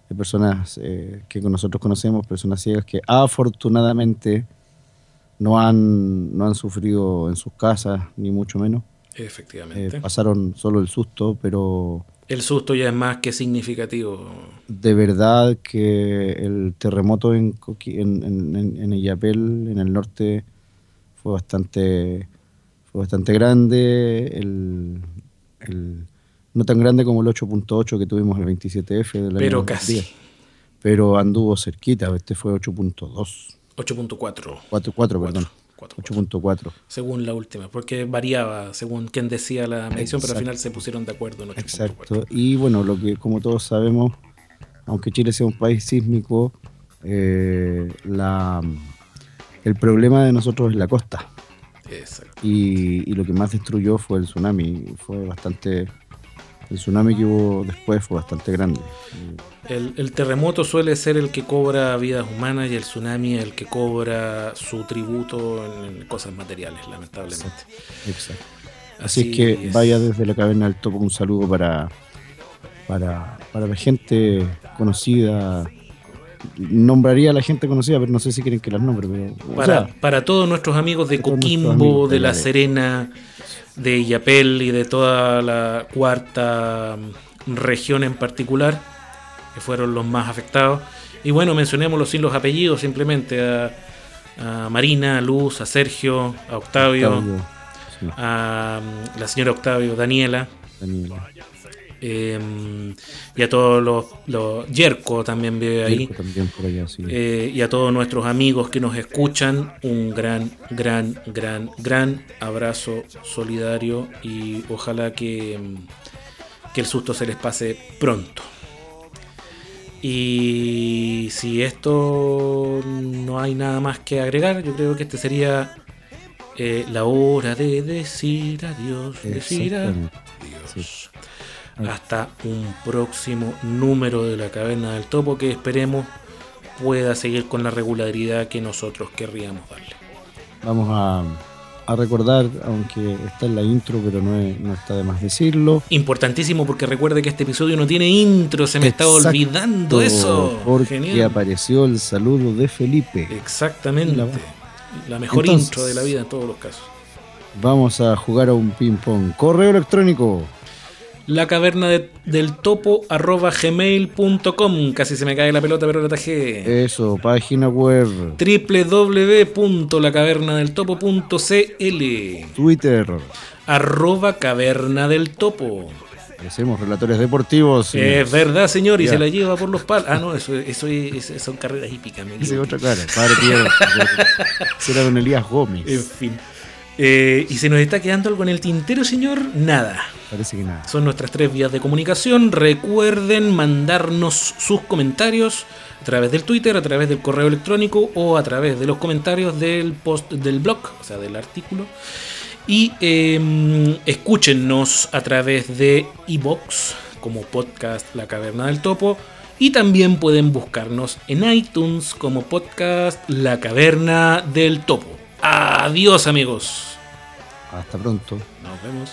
de personas eh, que nosotros conocemos, personas ciegas que afortunadamente no han, no han sufrido en sus casas, ni mucho menos. Eh, Efectivamente. pasaron solo el susto, pero El susto ya es más que significativo. de verdad que el terremoto en, Coqui- en, en, en- en Illapel, en el norte, fue bastante, fue bastante grande. El, el- no tan grande como el 8.8 que tuvimos el 27F del año Pero 2010, casi. Pero anduvo cerquita, este fue 8.2. 8.4. 4, 4, perdón. 4.4. 8.4. Según la última, porque variaba según quien decía la medición, pero al final se pusieron de acuerdo en 8.4. Exacto. Y bueno, lo que como todos sabemos, aunque Chile sea un país sísmico, eh, la, el problema de nosotros es la costa. Exacto. Y, y lo que más destruyó fue el tsunami. Fue bastante. El tsunami que hubo después fue bastante grande. El, el terremoto suele ser el que cobra vidas humanas y el tsunami el que cobra su tributo en, en cosas materiales, lamentablemente. Exacto. Así, es que vaya desde la caverna del topo un saludo para, para, para la gente conocida. Nombraría a la gente conocida, pero no sé si quieren que las nombre. Pero, o Para, sea, para todos nuestros amigos de Coquimbo, amigos de la- Serena, de Illapel y de toda la cuarta mm, región en particular, que fueron los más afectados. Y bueno, mencionémoslos sin los apellidos, simplemente a, a Marina, a Luz, a Sergio, a Octavio, Octavio, sí, a mm, la señora Octavio, Daniela. Daniela, eh, y a todos los, los Yerko también vive ahí. Mirko también por allá, sí. Eh, y a todos nuestros amigos que nos escuchan, un gran, gran, gran, gran abrazo solidario y ojalá que, mm, que el susto se les pase pronto. Y si esto no hay nada más que agregar, yo creo que este sería eh, la hora de decir adiós, decir adiós. Hasta un próximo número de la Caverna del Topo que esperemos pueda seguir con la regularidad que nosotros querríamos darle. Vamos a, a recordar, aunque está en la intro, pero no, es- no está de más decirlo. Importantísimo porque recuerde que este episodio no tiene intro, se me estaba Exacto, olvidando eso. Porque Genial. apareció el saludo de Felipe. Exactamente. La- La mejor Entonces- intro de la vida en todos los casos. Vamos a jugar a un ping-pong. Correo electrónico. La caverna de- del topo arroba gmail.com. Casi se me cae la pelota, pero la tajé. Eso, página web. www.lacavernadeltopo.cl Twitter. arroba caverna del topo. Hacemos relatores deportivos. Es verdad, señor, y se la lleva por los palos. Ah, no, eso, eso es- son carreras hípicas. me es otra cara. Padre. (laughs) Será don Elías En Gómez. fin. Eh, ¿Y se nos está quedando algo en el tintero, señor? Nada. Parece que nada. Son nuestras tres vías de comunicación. Recuerden mandarnos sus comentarios a través del Twitter, a través del correo electrónico o a través de los comentarios del post del blog, o sea, del artículo. Y eh, escúchennos a través de iBox como podcast La Caverna del Topo. Y también pueden buscarnos en iTunes como podcast La Caverna del Topo. Adiós amigos. Hasta pronto. Nos vemos.